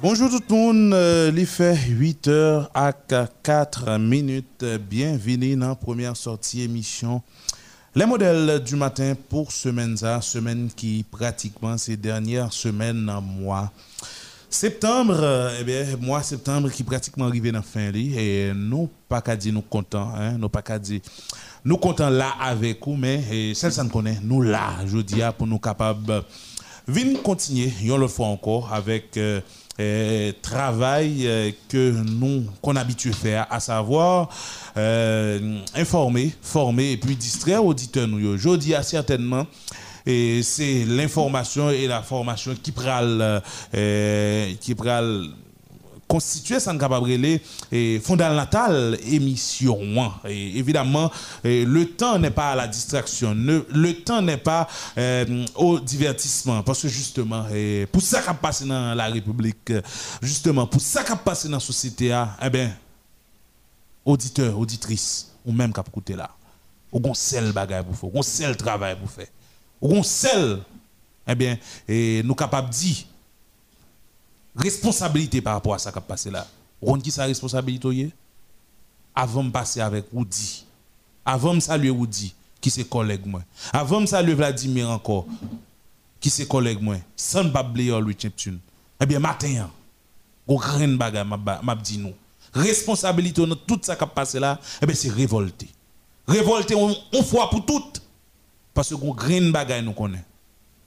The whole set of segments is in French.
Bonjour tout le monde, euh, il fait 8h à 4 minutes. Bienvenue dans la première sortie émission. Les modèles du matin pour semaine ça, semaine qui pratiquement ces dernières semaines mois. Septembre, euh, eh bien, mois septembre qui pratiquement arrivé dans la fin et nous pas qu'à dire nous contents, hein, nous pas qu'à dire nous contents là avec vous, mais celle ça nous connaît, nous là, je dis pour nous capables venir continuer, une autre fois encore avec euh, euh, travail euh, que nous, qu'on habitue faire, à savoir euh, informer, former et puis distraire auditeurs. Je dis certainement et c'est l'information et la formation qui pral qui constituer sans capable et fondamental émission et évidemment le temps n'est pas à la distraction le, temps n'est pas euh, au divertissement. Parce que justement pour ça qui passe dans la République justement pour ça qui passe dans la société hein, eh bien auditeur auditrice ou même qui écouter là ou gon seul pour faire ou seul travail pour faire ou seul eh bien et nous capable dire responsabilité par rapport à ça qui a passé là. On qui sa responsabilité Avant de passer avec Woody. Avant de saluer Woody, qui c'est collègue. Avant de saluer Vladimir encore, qui c'est collègue moi. Sans oublier lui Cheptune. Eh bien matin, on grand bagarre m'a dit nous. Responsabilité dans tout ça qui a passé là, eh bien c'est révolté. Révolté on, fois pour toutes. Parce que on grand bagaille nous connaît.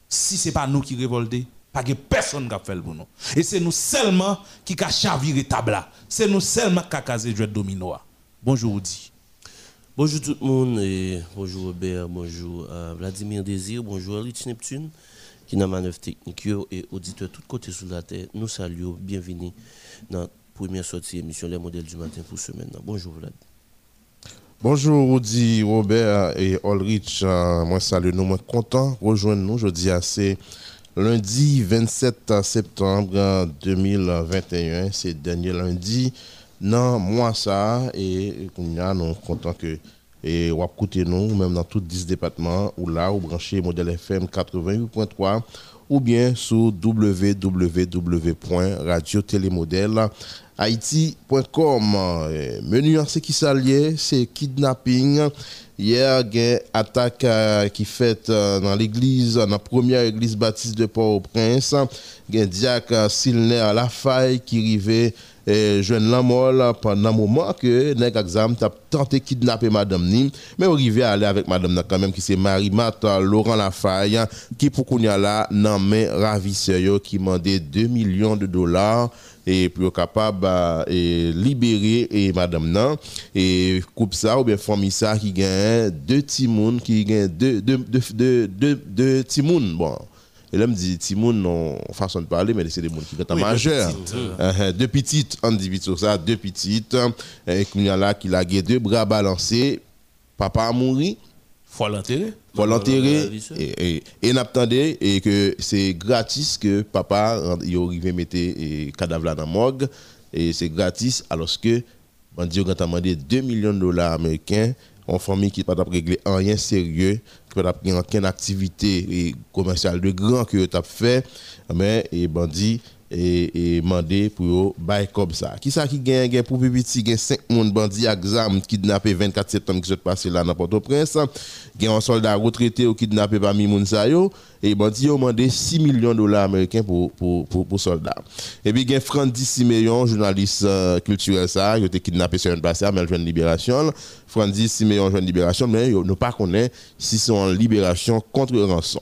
Si c'est pas nous qui révolter, pas que personne qui a fait pour nous. Et c'est nous seulement qui a chaviré table C'est nous seulement qui a casé le domino. Bonjour Odi. Bonjour tout le monde et bonjour Robert, bonjour euh, Vladimir Désir, bonjour Rich Neptune qui n'a manœuvre technique et auditeur tout côté sur la terre. Nous saluons, bienvenue dans la première sortie émission Les modèles du matin pour ce maintenant. Bonjour Vlad. Bonjour Audi, Robert et Ulrich. Euh, moi salut nous, moi content rejoindre nous. Je dis assez lundi 27 septembre 2021, c'est dernier lundi. Non, moi ça, et nous sommes contents que et ou écouter nous même dans tous 10 départements ou là ou brancher modèle FM 88.3 ou bien sur www.radiotélémodèle.haïti.com menu en ce qui s'allie c'est kidnapping Hier, il y a une attaque euh, qui fait euh, dans l'église, dans la première église baptiste de Port-au-Prince. Il y a un diacre à la faille qui arrivait et jeune la pendant un moment que nèg exam t'a tenté kidnapper madame ni mais arrivé à aller avec madame quand même qui c'est Marie Mata Laurent Lafaille qui pour qu'on là nan main ravisseur qui demandait 2 millions de dollars et pour capable et libérer et madame nan. Et coupe ça ou bien famille ça qui gagne deux timoun qui gagne deux deux deux deux deux bon et là, me dit, Timoun, non, façon de parler, mais c'est des gens qui sont majeurs. Uh-huh. Deux petites, on dit vite sur ça, deux petites. Et qu'il y a là, qui a deux bras balancés. Papa a mouru. Faut l'enterrer. Faut l'enterrer. Et, et, et et que c'est gratis que papa, il arrive mettre le cadavre dans la morgue. Et c'est gratis, alors que, on dit, on a demandé 2 millions de dollars américains en famille qui pas régler rien sérieux, qui pas aucune activité commerciale de grand que tu as fait, mais et bandit et, et mandé pour bail comme ça. Qui ça qui gagne pour petit gagne 5 monde bandits exam kidnappé 24 septembre qui s'est passé là dans Port-au-Prince, gagne un soldat retraité ou kidnappé parmi moun et bandit ont demandé 6 millions de dollars américains pour pour pour, pour soldats. Et puis gagne Francis Simeon journaliste euh, culturel ça, il a été kidnappé sur une passé mais jeune libération. Francis Simeon jeune libération mais ne pas connaît si c'est en libération contre rançon.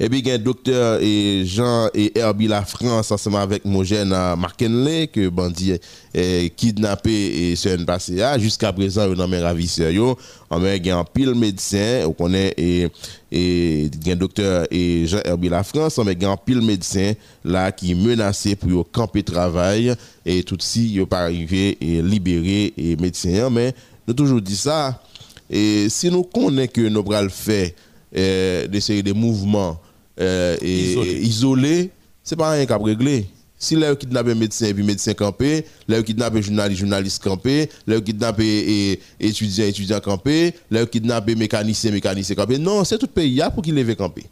Et puis, il y a un docteur et Jean et Herbie La France, ensemble avec Mogène Markenley, que bandit est kidnappé et c'est un passé Jusqu'à présent, il y a un ravisseur. Il y a un pile médecin, on connaît, et, il y a un docteur et Jean Herbie La France, il y a un pile médecin là qui est menacé pour camper travail et tout si il pas arrivé et libérer et médecin. Mais nous toujours dit ça. Et si nous connaissons que nous le euh, des séries de mouvements euh, et, isolés, ce n'est pas rien qu'à régler. Si là, kidnappé médecin et puis médecin campé, là, kidnappé journaliste, journaliste campé, là, kidnappé étudiant, étudiant campé, là, kidnappé mécanicien, mécanicien campé. Non, c'est tout le pays pour qu'il lève campé.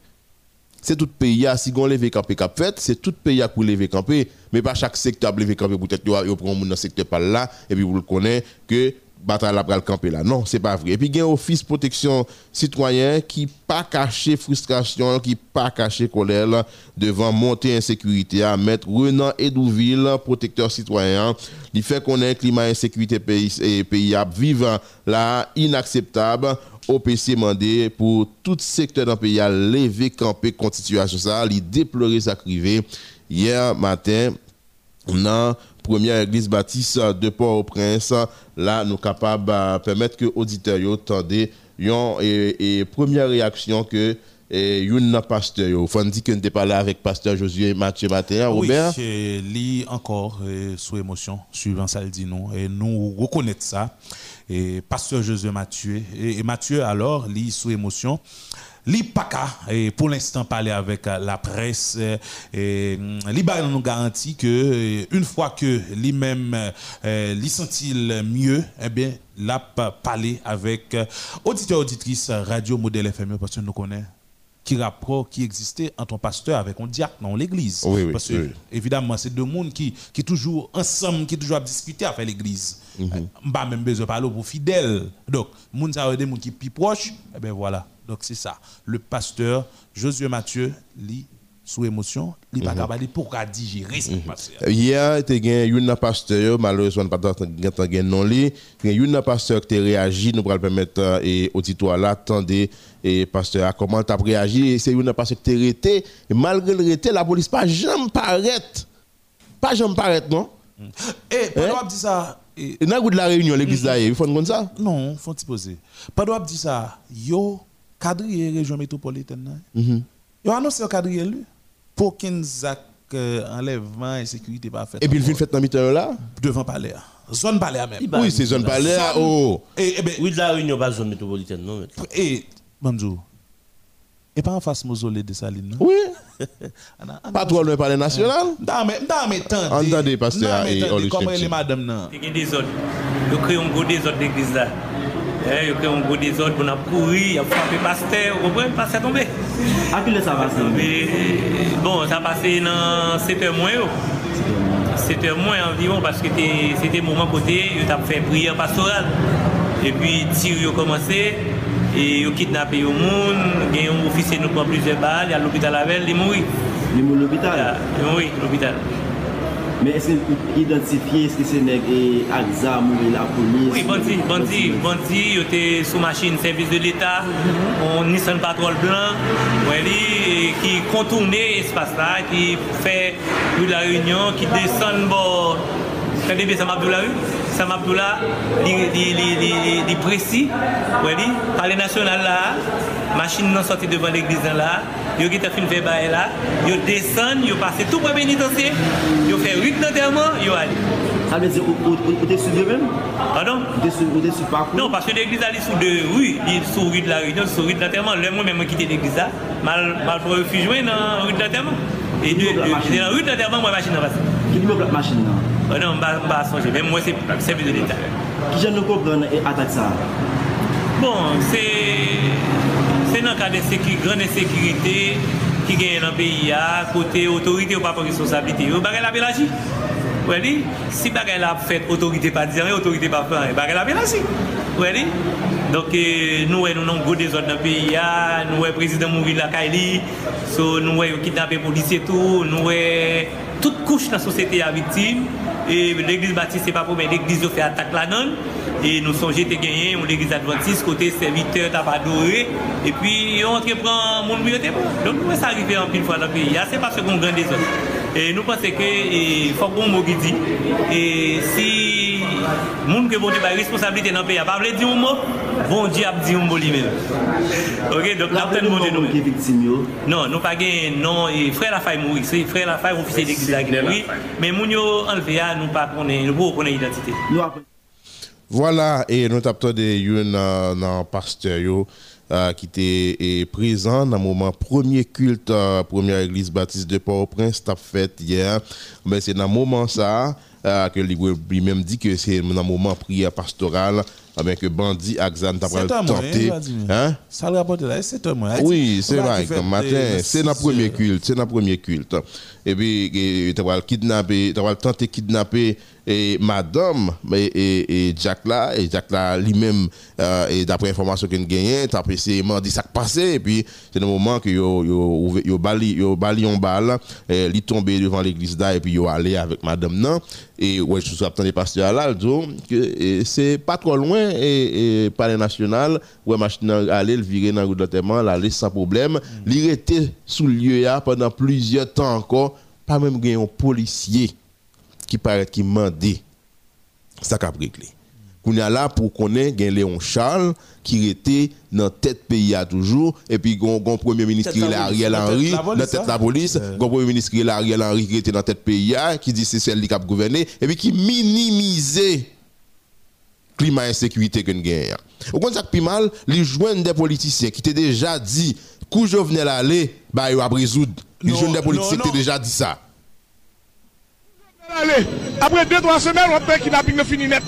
c'est tout pays si on lever campé cap fait, c'est tout pays pour lever campé, mais pas chaque secteur lever campé peut-être yo prend dans secteur par là et puis vous le connaissez que bataille la le camper là. Non, c'est pas vrai. Et puis il y a un office protection citoyen qui pas caché frustration, qui pas caché colère devant monter insécurité à mettre Renan Edouville protecteur citoyen, il fait qu'on ait un climat insécurité pays et pays à vivre là inacceptable. OPC mandé pour tout secteur d'un pays à lever camper contre situation ça, il déplorer sa hier matin dans première église baptiste de Port-au-Prince. Là, nous sommes capables de permettre que auditeurs entendent et, et première réaction que et un pasteur faut dire que nous pas là avec pasteur Josué Mathieu matin Robert. oui lit encore sous émotion suivant ça le dit nous et nous reconnaître ça. Et pasteur Josué Mathieu. Et, Mathieu alors lit sous émotion L'IPACA, et pour l'instant, parler avec euh, la presse, et mm, l'IBA nous garantit que euh, une fois que lui-même euh, lui sent-il mieux, eh bien, l'a parlé avec auditeur auditrice radio modèle FME parce que nous connaissons qui rapport qui existait entre un pasteur avec un diacre dans l'église. Oui, Parce que, évidemment, c'est deux mondes qui, qui toujours ensemble, qui toujours discuter avec l'église. Mm -hmm. même besoin de parler pour fidèles. Donc, moun ça des gens qui plus proches, et eh bien voilà. Donc c'est ça. Le pasteur Josué Mathieu lit sous émotion, il n'est pas capable pour digérer ce qui passe. Hier, il y a un pasteur, malheureusement, pas de non. Il y a un pasteur qui a réagi, nous pourrons permettre et auditoire là, attendez, et pasteur, comment tu as réagi, c'est un pasteur qui a arrêté, et malgré le rété, la police pas jamais paraît. Pas jamais paraît, non? Et, pas hein? dire ça? Et, dans de la réunion, l'église là, il faut comme ça? Non, il faut te poser. Pas dire ça, yo, quadriller région métropolitaine. Mm -hmm. annoncé au quadriller lui pour qu'un zac euh, enlèvement et sécurité pas fait. Et puis il vient fait dans mi là? Devant palais. Zone palais même. Oui, c'est zone palais. Oh. Et, et ben, oui, de la réunion pas zone métropolitaine non. Et bonjour. Et pas en face mausolée de Saline. Oui. pas trop loin palais national. Non mais non mais tant. Entendez pasteur et Comment les madame non? Il y a des autres. Un gros désordre d'église là. Il y a un gros désordre, on a couru, il a frappé pasteur, vous comprenez, pasteur tombé. À qui ça passe Bon, ça passé dans 7 heures moins. 7 heures moins environ parce que c'était moment côté, il a fait prière pastorale. Et puis, tir a commencé, E yo kidnapè yo moun, gen yon ofisye nou pwa plize bal, ya l'opital avèl, li moui. Li moui l'opital? Ya, li moui l'opital. Men eske identifiye eske se neg e aksam ou e la polis? Oui, bandi, bandi, bandi, yo te sou machin servis de l'Etat, on nisan patrol blan, wè li, ki kontourne espase la, ki fè rou la reunion, ki desan bo, kade besan map do la rou? Sam Abdullah, il est précis, par les nationales là, machine non sortie devant l'église là, yo qui t'a fait bail là, yo descend, yo passe tout pour pénitencier, yo fait rite d'enterrement, yo allé. Ça veut dire vous êtes sur même Pardon? Vous êtes sur parcours? Non, parce que l'église est sous deux rues, il est sur rue de la Réunion, sur rue de l'enterrement. Le moi même quitté l'église là, mal mal pour refuser dans rue de l'enterrement. Et de, dans la rue de l'enterrement, moi machine passe. Qui dit la machine Anan mba sonje, men mwen se vide l'Etat. Ki jan nou kompran atak sa? Bon, se nan ka de grande sekirite ki genye nan peyi ya, kote otorite ou pa pa responsabilite. Ou bagay la belaji. Ou eni, si bagay la fet otorite pa dizan, otorite pa pa, bagay la belaji. Ou eni, Donk euh, nou wè nou nan go de zon nan peyi ya, nou wè prezident mouri lakay li, so nou wè yo kidnapè polisye tou, nou wè tout kouch nan sosyete ya vitim, et l'église baptiste c'est pas pour l'église fait attaque là dedans et nous songeons de gagner l'église adventiste côté serviteur t'a adoré. Et puis on entreprend mon mieux donc nous ça arrive en pile fois dans le pays. C'est parce qu'on grand désordre et nous pensons que il faut qu'on mot dit. Et si monde que bon la responsabilité dans le pays pas dire un mot bon Dieu a dit un mot lui-même. OK donc la peine de nous victime non nous pas gagner non et frère la faille mourir c'est frère la faille officier d'église là oui mais yo enlevé nous pas connaître nous pas connaître identité voilà, et nous avons de un pasteur euh, qui était présent dans le moment premier culte, euh, première église baptiste de Port-au-Prince, a fait hier. Mais c'est dans le moment ça euh, que lui-même dit que c'est dans le moment prière pastoral avec que bandit Axan t'a tenté. Hein? Ça le rapporte là, c'est un moyen. Oui, c'est vrai, matin, c'est notre premier culte, c'est notre premier culte. Et puis, tu vas kidnapper, tu vas tenter de kidnapper et madame et, et, et Jack là, et Jack là lui-même, euh, et d'après l'information qu'il gagne, tu as essayé de dire ça qui passé, et puis c'est le moment que yo, yo, yo, bali, yo bali en balle, et il tombé devant l'église là, et puis yo allé avec madame non, et ouais, je suis attendu pasteur là, que c'est pas trop loin, et, et palais national, ouais, machine aller, le virer dans le route d'enterrement, l'aller sans problème, il était sous le lieu là pendant plusieurs temps encore, pas même gagné un policier qui paraît qui mandé ça qu'a réglé. Qu'on a là pour connaître gen Léon Charles qui était dans tête pays à toujours et puis gon premier ministre qui Ariel Henry dans tête la police, gon premier ministre qui est Ariel Henry qui était dans tête pays qui dit c'est celle qui a gouverné et puis qui minimisait climat insécurité que nous gagnons. Au contraire, qui mal, les joindre des politiciens qui t'ont déjà dit, coup Jovenel aller, bah, ils vont résoudre. Les joindre des qui t'ont déjà dit ça. Allez, après 2-3 semaines, on peut kidnapping fini net.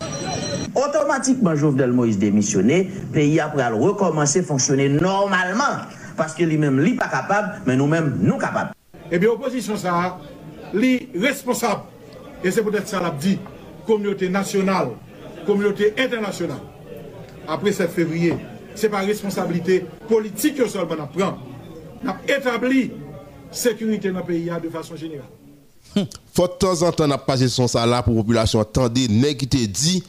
Automatiquement, Jovenel Moïse démissionné, pays après à recommencer à fonctionner normalement. Parce que lui-même, lui pas capable, mais nous-mêmes, nous capables. Eh bien, opposition, ça, li responsable. Et c'est peut-être ça l'a dit, communauté nationale, communauté internationale. Après 7 février, c'est pas responsabilité politique que seulement on prend. On a établi sécurité dans le pays de façon générale. faut de temps en temps n'a passé son salaire pour la population. Attendez nèg qui te dit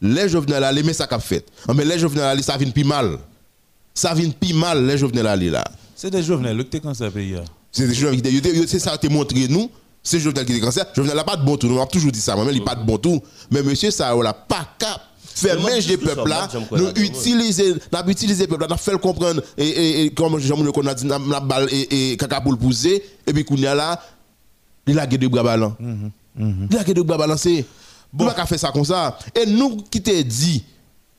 les jovenel aller mais ça qu'a fait. Ah, mais les jovenel aller ça vient plus mal. Ça vient plus mal les jovenel aller là. C'est des le que t'es quand ça pays. là. c'est des jovenel qui te- te- c'est ça te montré nous. C'est jovenel qui te cancer jovenel n'a pas de bon tout nous on a toujours dit ça moi il pas de bon tout mais monsieur ça on l'a pas cap faire ménage des peuples là nous utiliser n'a utilisé peuple là fait le comprendre et, comme Jean Moulin qu'on a dit n'a balle et, caca pour le pousser. Et puis qu'on a là il a de bras ballants il a de bras balancés bon. Pas faire ça comme ça. Et nous qui te dit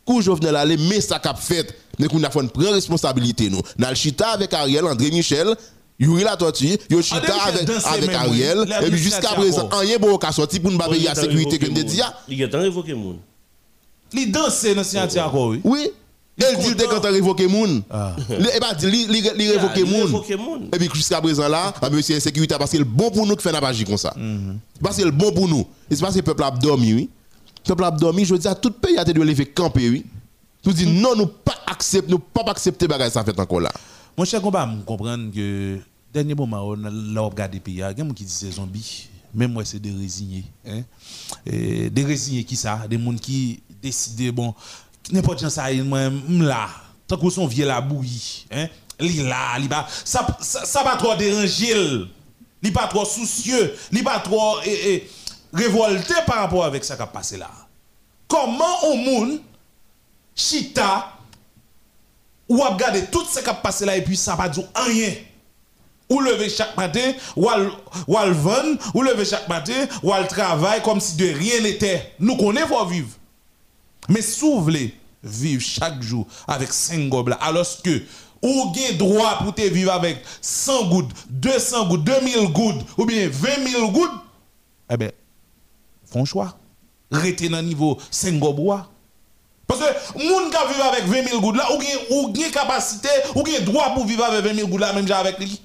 que Jovenel aller mais ça qu'a fait mais qu'on a fait une prendre responsabilité nous. Dans le chita avec Ariel André Michel Yuri la tortue, yo chita Michel avec, avec Ariel. La et puis jusqu'à présent, rien bon qu'à sortir pour nous payer la sécurité que nous dit. ah. Il y a tant révoqué Li danse dans encore, oui. Oui. Elle dit content. quand on révoqué moun. Il pas dit Il moun. Et puis jusqu'à présent là, ah, monsieur insécurité parce que le bon pour nous qui fait n'a pas comme ça. Parce que le bon pour nous. Et c'est parce que le peuple a dormi oui. Le peuple a dormi, je dis à tout pays a dû lever camper oui. Nous dit non nous pas accepter nous pas accepter bagage ça fait encore là. Mon cher combat, je comprends que dernier moment, on a là, on regarde les pays, il y a des gens qui disent c'est zombies. Même moi, c'est des résignés. Hein? Et des résignés qui ça Des gens qui décident, bon, n'importe qui ça, moi, là, tant que son vieux la bouillie. Hein? Là, ça, ça, pas trop déranger. Li pas trop soucieux. Li pas trop eh, eh, révolté par rapport avec ça qui a passé là. Comment au monde, chita, ou à regarder tout ce qui a passé là et puis ça va dire rien. Ou lever chaque matin, ou al, ou vendre, ou lever chaque matin, ou al travail comme si de rien n'était. Nous connaissons vivre. Mais si vous voulez vivre chaque jour avec 5 gobelets, alors que ou avez droit pour vivre avec 100 gouttes, 200 gouttes, 2000 gouttes, ou bien 20 000 gouttes, eh bien, font choix. Restez dans le niveau 5 gobelets. Parce que moun qui vivre avec 20 000 gouttes là, ou gen ou gen capacité, ou gen droit pour vivre avec 20 000 gouttes là, même avec lui.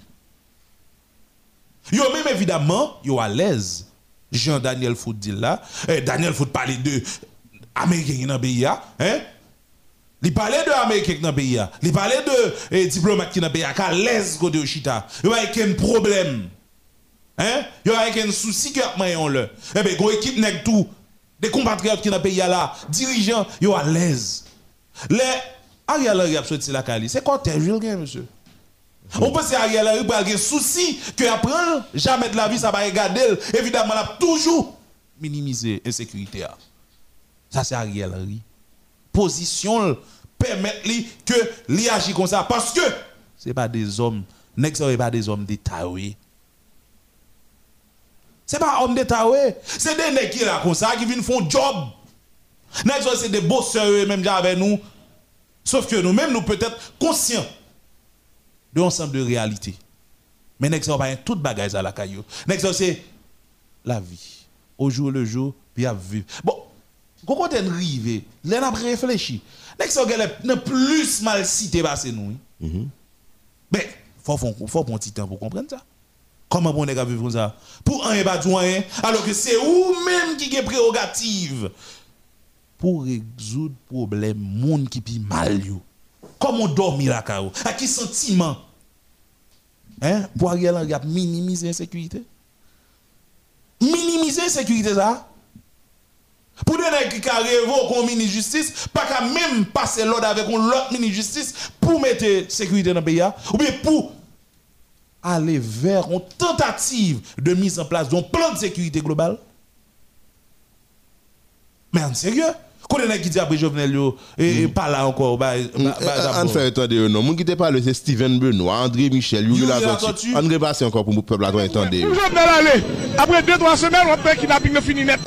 Yo même évidemment, yo à l'aise. Jean-Daniel Fout dit là, eh, Daniel Fout parler de Américain dans le pays, hein? Il parlait de Américain dans le pays, il parlait de eh, diplomate qui dans le pays, qui à l'aise côté de Chita. Yo a problème. Hein? Yo a aucun souci que mayon le. Eh go équipe tout. Des compatriotes qui dans le pays là, dirigeants, yo à l'aise. Les Ariel Henry a sorti la Cali. C'est Jules Gain, monsieur? On pense que Ariel Henry pour souci que après jamais de la vie ça va regarder évidemment là toujours minimiser l'insécurité. Ça c'est Ariel Henry. Position permet lui que lui agit comme ça parce que c'est pas des hommes, nèg ça pas des hommes d'État oui. C'est pas homme d'État oui, c'est des nèg qui là comme ça qui viennent font job. Nèg ça c'est des bosseurs même avec nous. Sauf que nous-mêmes nous peut-être conscients de ensemble de réalités. Mais nèg ça pas toute bagage à la caillou. Nèg ça c'est la vie. Au jour le jour, puis à vivre. Bon, Quand on là, on a réfléchi. N'est-ce que plus mal cité c'est nous. Mais, faut, faut, faut prendre petit temps pour comprendre ça. Comment on est vivre ça? Pour un et pas alors que c'est vous-même qui avez prérogative pour résoudre le problème monde qui pi mal yo. Comment dormir la cao À qui sentiment? Hein? Pour Ariel Henry minimiser l'insécurité Minimiser l'insécurité ça? Pour donner qui a révoqué un ministre justice, pas qu'à même passer l'ordre avec un autre ministre justice pour mettre sécurité dans le pays, ou bien pour aller vers une tentative de mise en place d'un plan de sécurité globale. Mais en sérieux? Quand on qui dit après Jovenel et pas là encore On fait attendre non. Mon qui te parle c'est Steven Benoît André Michel Yuri la tortue André passer encore pour le peuple attendre attendre Jovenel aller après 2 3 semaines on peut kidnapping fini net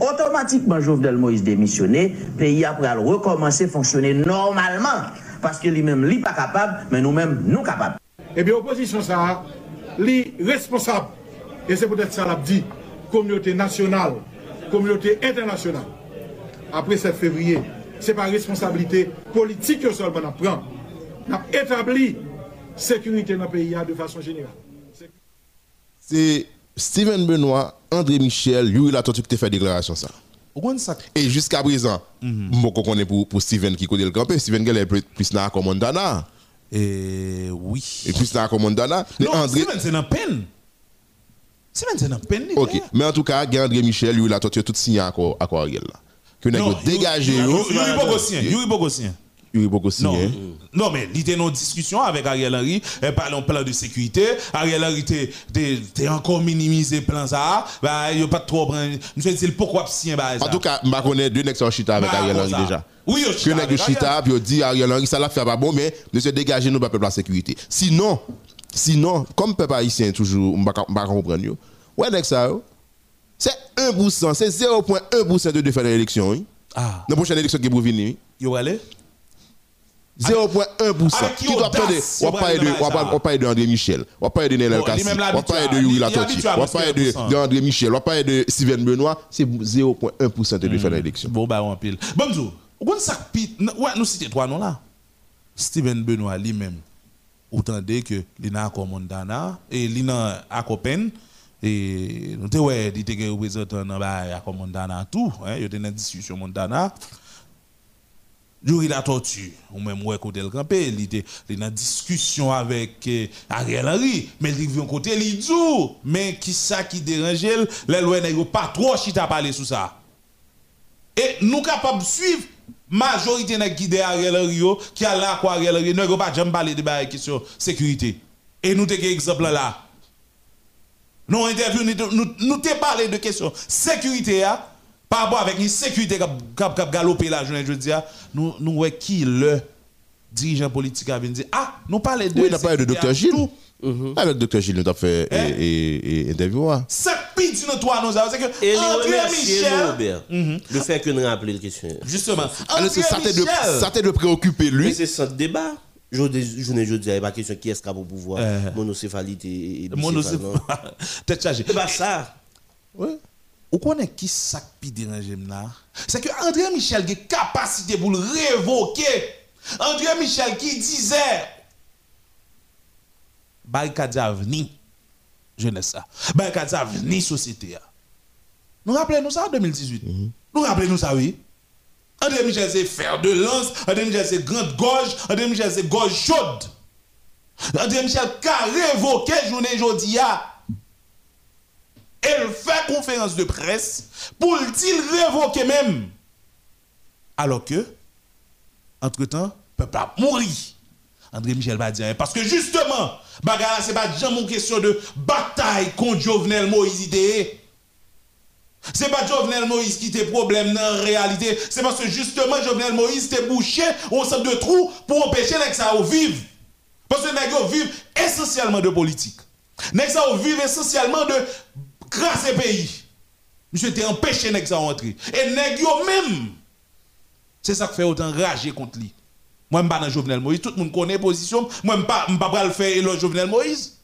Automatiquement Jovenel Moïse démissionné pays après recommencer à fonctionner normalement parce que lui-même lui pas capable mais nous-mêmes nous capables eh bien, l'opposition, ça, est responsable. Et c'est peut-être ça l'a dit, communauté nationale, communauté internationale. Après 7 février, ce n'est pas responsabilité politique que seulement on prend. On a établi sécurité dans le pays de façon générale. C'est Steven Benoît, André Michel, Yuri Latortu qui a fait déclaration ça. Et jusqu'à présent, je mm connais pour, pour Steven qui connaît le campé. Steven est plus dans la commandana. Et oui. Et puis c'est un commandant Non, André... c'est dans peine. C'est dans peine. Ok, mais en tout cas, André Michel, lui, il a tout signé à quoi Ariel là. Que nous dégagé. Yuri Bogosien. Yuri Bogosien. Yuri Bogosien. Non, non mais il était en discussion avec Ariel Henry, et parlant plan de sécurité. Ariel Henry était encore minimisé plan ça. Bah, il n'y a pas trop me dire pourquoi bah, En tout cas, je connais deux nexts chita avec bah, Ariel Henry déjà. Oui, je suis Que chita, puis dit Ariel Henry, ça l'a fait pas bon, mais se dégager nous, peuple la sécurité. Sinon, sinon, comme peuple haïtien toujours, on va comprendre. Ouais, next ça, c'est 1%, c'est 0,1% de défaire l'élection. Ah. Dans la prochaine élection qui est pour venir. Yo allez 0,1%. Qui doit parler de, on parle de, on parle de André Michel, on parle de Nelel Kassi, on parle de Yuri Latorti, on parle de André Michel, on parle de Steven Benoît, c'est 0,1% de défaire l'élection. Bon, bah, on pile. Bonjour. On ça ouais, nous citons trois noms là. Steven Benoît lui-même, autant dire que il a commandana et il a accompagne et nous te ouais, il était représentant dans ba commandana tout, hein, il était dans discussion mondana. Yuri la tortue, ou même ouais côté le campé, il était discussion avec eh, Ariel Henry, mais il vient côté il dit mais qui ça qui dérange les lois n'est pas trop chita parler sur ça. Et nous capables de suivre majorité n'a guidé Ariel Henry qui a là quoi Ariel Henry pas jamais parler de la question sécurité. Et nous avons exemple là? Nous interview nous nous parlé de question sécurité par rapport avec une sécurité qui a galopé la journée je dis nous nous voyons qui le dirigeant politique a venu dire ah nous parlons de Oui, on a parlé de docteur Gilles. Mm-hmm. Avec docteur Gilles, nous avons fait eh? et, et, interview. Ça pite nous toi nous c'est que et André Michel Robert, mm-hmm. le fait que nous rappelions le question. Justement, Alors, ça t'a de préoccuper lui. c'est ça débat. Je ne dis pas question qui est-ce qui a pour pouvoir euh, monocéphalite et monocéphalite. Tête chargée. C'est pas ça. Ouais. Ou connaît qui ça qui dérange là C'est que André Michel a capacité pour le révoquer. André Michel qui disait barricade avenir jeunesse ça barricade avenir société nous rappelons ça en 2018 mhm. nous rappelons ça oui. André Michel c'est fer de lance André Michel c'est grande gorge André Michel c'est gorge chaude. André Michel a révoqué journée aujourd'hui elle fait conférence de presse pour le dire révoquer même alors que entre temps peuple a mouru André Michel va dire parce que justement Bagarre, c'est pas jamais une question de bataille contre Jovenel Moïse idée. C'est pas Jovenel Moïse qui était problème dans la réalité. C'est parce que justement Jovenel Moïse était bouché au centre de trous pour empêcher que ça vivre. Parce que les vivent essentiellement de politique. Les ça vivent essentiellement de au pays. Monsieur était empêché ça rentrer. Et les même, c'est ça qui fait autant rager contre lui. Moi, je ne suis pas dans Jovenel Moïse. Tout le monde connaît la position. Moi, je ne suis pas le faire le Jovenel Moïse.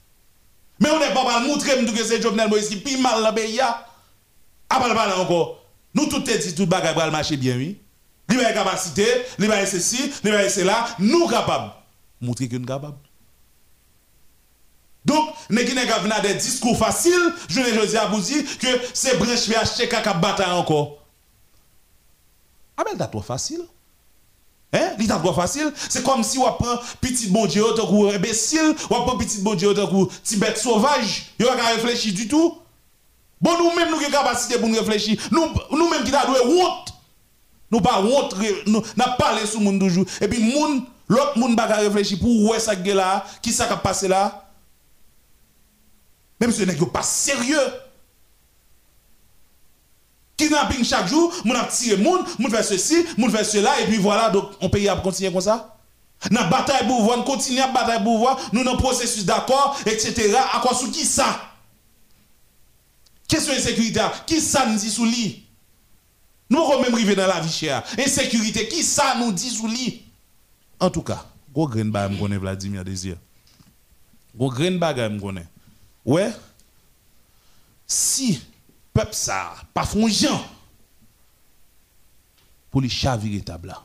Mais on n'est pas le montrer que c'est Jovenel Moïse qui pire mal dans le pays. Ah, pas encore. Nous tout est dit, tout bagage va marcher bien, oui. Il a capacité, il a ceci, il a cela, nous capables. Montrer que nous capables. Donc, nous avons des discours faciles, je ne dis à vous dire que c'est branche VHC qui bataille encore. Ah ben, c'est trop facile. Hein? C'est trop facile. C'est comme si on prend petit bon Dieu, tant qu'on imbécile, on prend petit bon Dieu, tant qu'on Tibet sauvage. Il n'y a pas réfléchir du tout. Bon, nous-mêmes, nous avons capacité pour nous réfléchir. Nous-mêmes qui avons honte. Nous pas honte, nous n'avons parlé sur le monde toujours. Et puis, l'autre monde va réfléchir pour où est ce là, qui ça qui passé là. Même si ce n'est pas sérieux. Kidnapping chaque jour, mon a tiré moun, moun fait ceci, moun fait cela, et puis voilà, donc on paye à continuer comme ça. Dans bataille pour voir, continue à bataille pour voir, nous dans processus d'accord, etc. À quoi sous qui ça? Question insécurité, qui ça nous dit sous lit? Nous allons même arriver dans la vie chère. Insécurité, qui ça nous dit sous lit? En tout cas, gros grain bagay me connaît Vladimir Désir. Gros grain bagay me connaît. Ouais. Si peuple ça pas font pour les chavirer table là.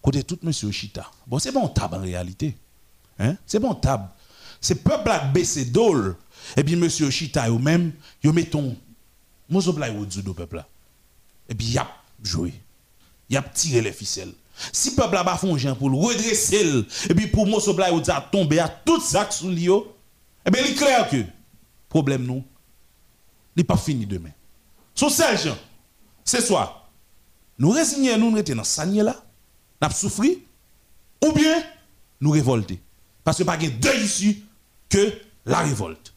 Côté tout monsieur Chita. Bon c'est bon table en réalité. Hein? C'est bon table. C'est peuple a baissé d'ol. Et puis monsieur Chita eux même, yo mettons mozo blay au du peuple là. Et puis yap joué. Yap tiré les ficelles. Si peuple a pas font pour le redresser et puis pour mozo blay ou a tomber à tout ça sous lio. Et bien il est clair que problème nous n'est pas fini demain. Son seul gens, c'est soit nous résigner, nous rester dans sanier là, nous souffrir, ou bien nous révolter. Parce que pas de deux issues que la révolte.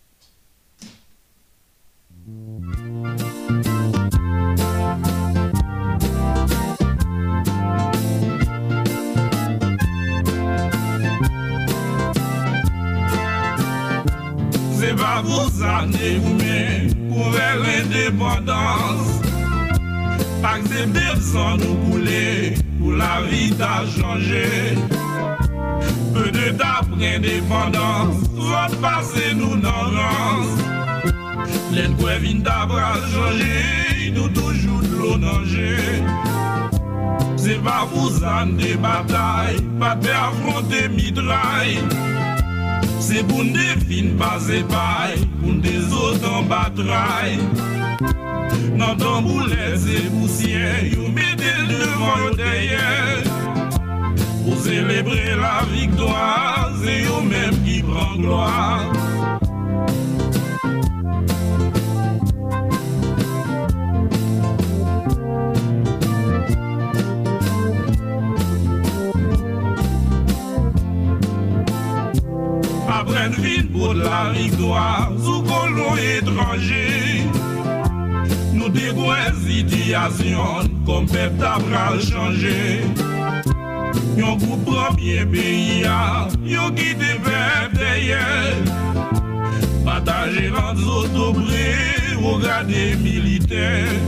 Se pa pou sa ne koumen pou ver l'independans Pak se pep san nou koule pou la vi ta chanje. Pe de ta pre-independans Vot pase nou nan rans Len kwe vin ta bra chanje Nou toujou d'lo nanje Se pa pou sa ne batay Pa te afronte midray pour nous définir pas et paille, pour des autres en bataille. Boulet et poussière, vous mettez devant le derrière. Pour célébrer la victoire, c'est vous-même qui prend gloire. Pour la victoire, sous colon étranger. Nous dégoûtons situation comme peuple a changé. Yon groupe premier pays, yon derrière. Partager entre autres regarder militaires.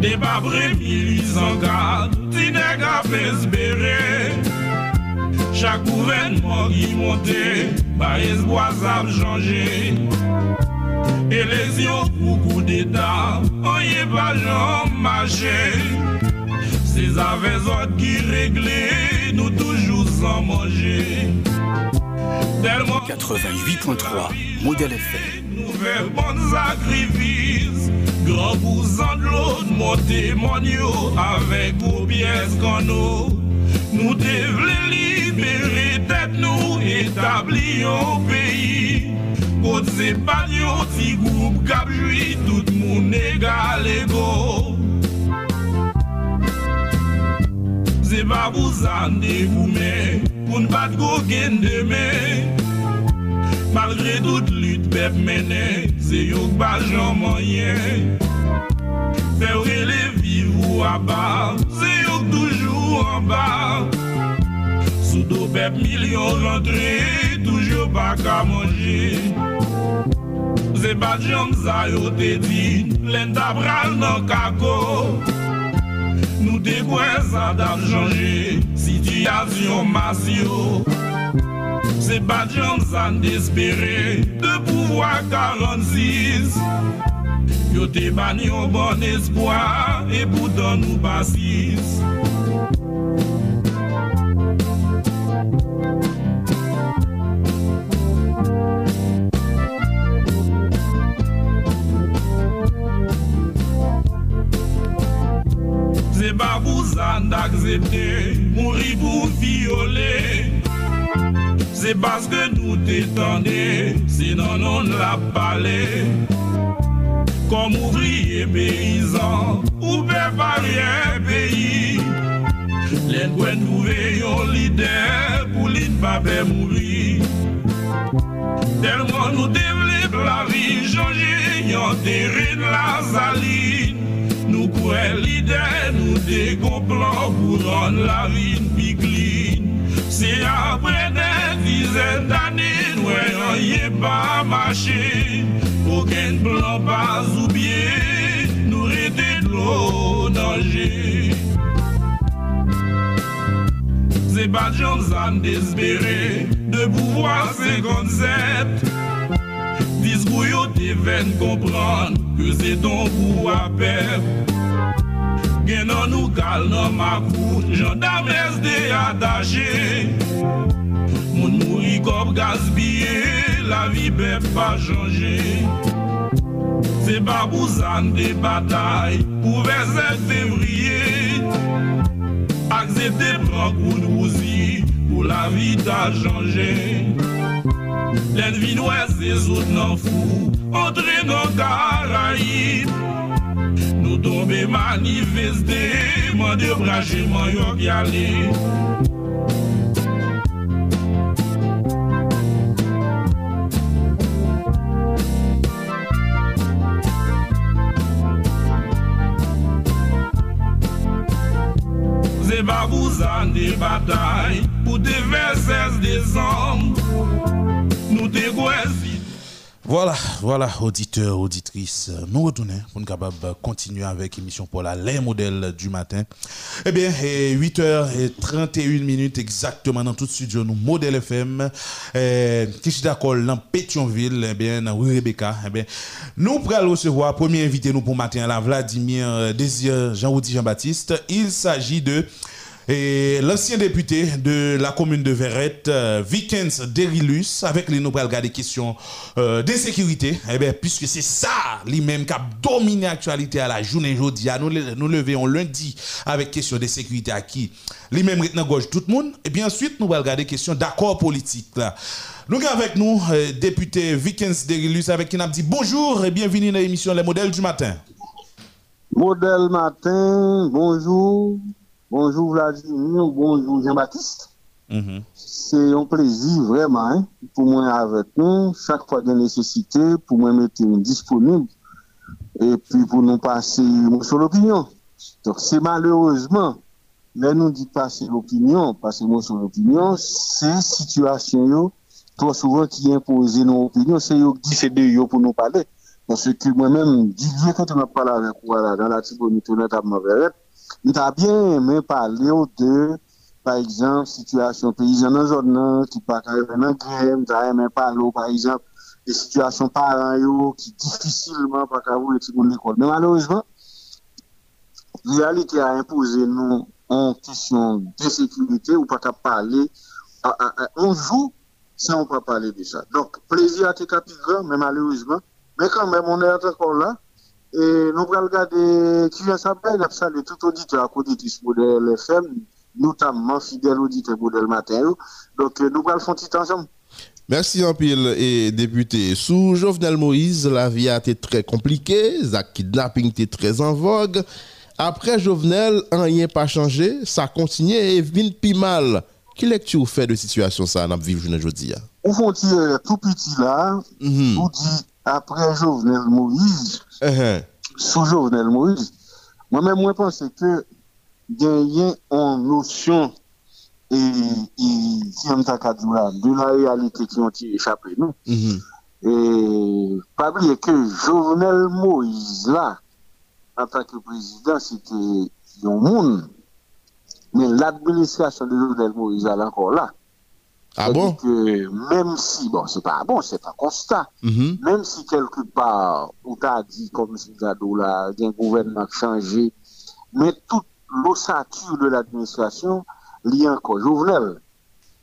Débat milice en garde, t'inègre à espérer. Chaque gouvernement qui monte, bah espoir ça changer. Élection pour coup d'État, on y est pas jamais marché. Ces affaires autres qui réglaient, nous toujours sans manger. 88.3, modèle effet. Nous faisons bon sacrifice. Grand cousin de l'autre, mon témoignage avec vos pièces qu'on nous. Nous devons espere det nou etabli yon peyi Kote se banyo ti goup kapjwi tout moun egal ego Se pa pou zande goume pou n'bat go gen deme Malgre tout lut pep mene, se yo kba jan manye Fè ou rele viv ou abar, se yo k toujou anbar Sou do pep milyon rentre, toujou pa ka manje. Se bat jom sa yo te di, len tabral nan kako. Nou te kwen sa dap chanje, sityasyon masyo. Se bat jom san despere, de pouvoi 46. Yo te ban yon bon espoi, e boutan nou pasis. sa n'aksepte Mouri pou viole. Se baske nou te tende Sinan non la pale. Kom ouvriye peyizan Ou pe parye peyi. Len kwen nouve yon lider Pou lin pa pe mouri. Telman nou devle la vi Jonje yon teren la salin Nou kwen lider nou te komplan Pou ron la vin piklin Se apre den dizen d'ane Nou yon ye pa mache. Aucun plan pas oublié, nous rester de l'eau danger. C'est pas Johnson d'espérer de pouvoir ces concepts. Discours yo te veine comprendre que c'est ton pouvoir perdre. Gen nous kal nan makou, gendarme SD attaché. Moun mouri kop gaspillé, la vie peut pas changer. C'est pas pour ça des batailles, pour 27 février. Accepter prendre coup de pour la vie t'a changé. Len vinwes de zout nan fou Antre nan Karaib Nou tombe manifeste. Man de brache man yon gyale Ze babouzan de batay Pou te verses de zanm Voilà, voilà, auditeurs, auditrices, nous retournons pour nous capable continuer avec l'émission pour la les modèles du matin. Eh bien, 8h31 minutes exactement dans tout studio, nous, modèle FM, eh, qui dans Pétionville, eh bien, dans Rebecca, eh bien, nous pourrons recevoir premier invité nous pour matin, la Vladimir euh, Désir Jean-Roudi Jean-Baptiste. Il s'agit de et l'ancien député de la commune de Verrette, euh, Vikens Derilus, avec les nous regarder des questions euh, d'insécurité, eh bien, puisque c'est ça, lui-même, qui a dominé l'actualité à la journée aujourd'hui. Nous, nous levons lundi avec question de sécurité à qui? Lui-même gauche tout le monde. Et bien ensuite, nous allons regarder question d'accord politique. Nous avons avec nous euh, député Vikens Derilus, avec qui nous dit bonjour et bienvenue dans l'émission Les modèles du matin. Modèle matin, bonjour. Bonjour Vladimir, bonjour Jean-Baptiste. Mm-hmm. C'est un plaisir vraiment hein, pour moi avec nous, chaque fois de nécessité, pour moi mettre disponible et puis pour nous passer sur l'opinion. Donc c'est malheureusement, là nous dit passer l'opinion, passer sur l'opinion, c'est situation trop souvent qui impose nos opinions, c'est eux qui c'est de pour nous parler. Parce que moi-même, Didier, quand on a parlé avec moi dans la Tibonite, on a nous avons bien aimé parler de, par exemple, situation paysanne dans zone qui pas dans grève, nous aimé parler, par exemple, des situations parents qui difficilement pas capable de l'école. Mais malheureusement, la réalité a imposé nous en question de sécurité ou pas qu'à parler. On joue sans pas parler de ça. Donc, plaisir à tes grand, mais malheureusement, mais quand même, on est encore là. Et nous allons regarder qui vient s'appeler, nous saluer tout auditeur à auditrice modèle FM, notamment fidèle auditeur modèle matin. Donc euh, nous allons faire un petit ensemble. Merci en pile et député. Sous Jovenel Moïse, la vie a été très compliquée, la kidnapping était très en vogue. Après Jovenel, rien pas changé, ça continue et vient plus mal. Quelle lecture fait de situation ça dans vivre aujourd'hui On font tout petit là, -hmm. dit après Jovenel Moïse, uh-huh. sous Jovenel Moïse, moi-même, moi, pense que gagner en notion et, et de la réalité qui ont échappé nous. Mm-hmm. Et pas oublier que Jovenel Moïse, là, en tant que président, c'était un monde. Mais l'administration de Jovenel Moïse, elle est encore là. Ah bon? Que même si, bon, c'est pas bon, c'est un constat. Mhm. Même si quelque part, on t'a dit, comme si là, il y a un gouvernement changé, mais toute l'ossature de l'administration, liée encore Jovenel.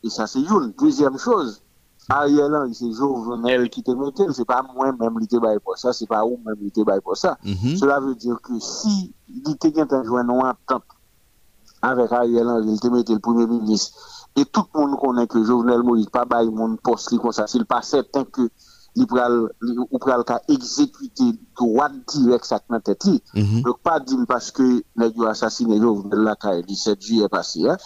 Et ça, c'est une. Deuxième chose, Ariel Henry, c'est Jovenel qui te mettait, c'est pas moi-même qui te baille pour ça, c'est pas ou même qui te baille pour ça. Mhm. Cela veut dire que si il gagne un joint en entente avec Ariel Henry, il te mettait le premier ministre, et tout le monde connaît que Jovenel Moïse pas bail mon poste comme ça, s'il pas certain que il pral ou pral ka exécuter droit direct ça dans tête li. Mhm. Donc pas dire parce que nèg yo assassiné Jovenel la ka 17 juillet passé hein.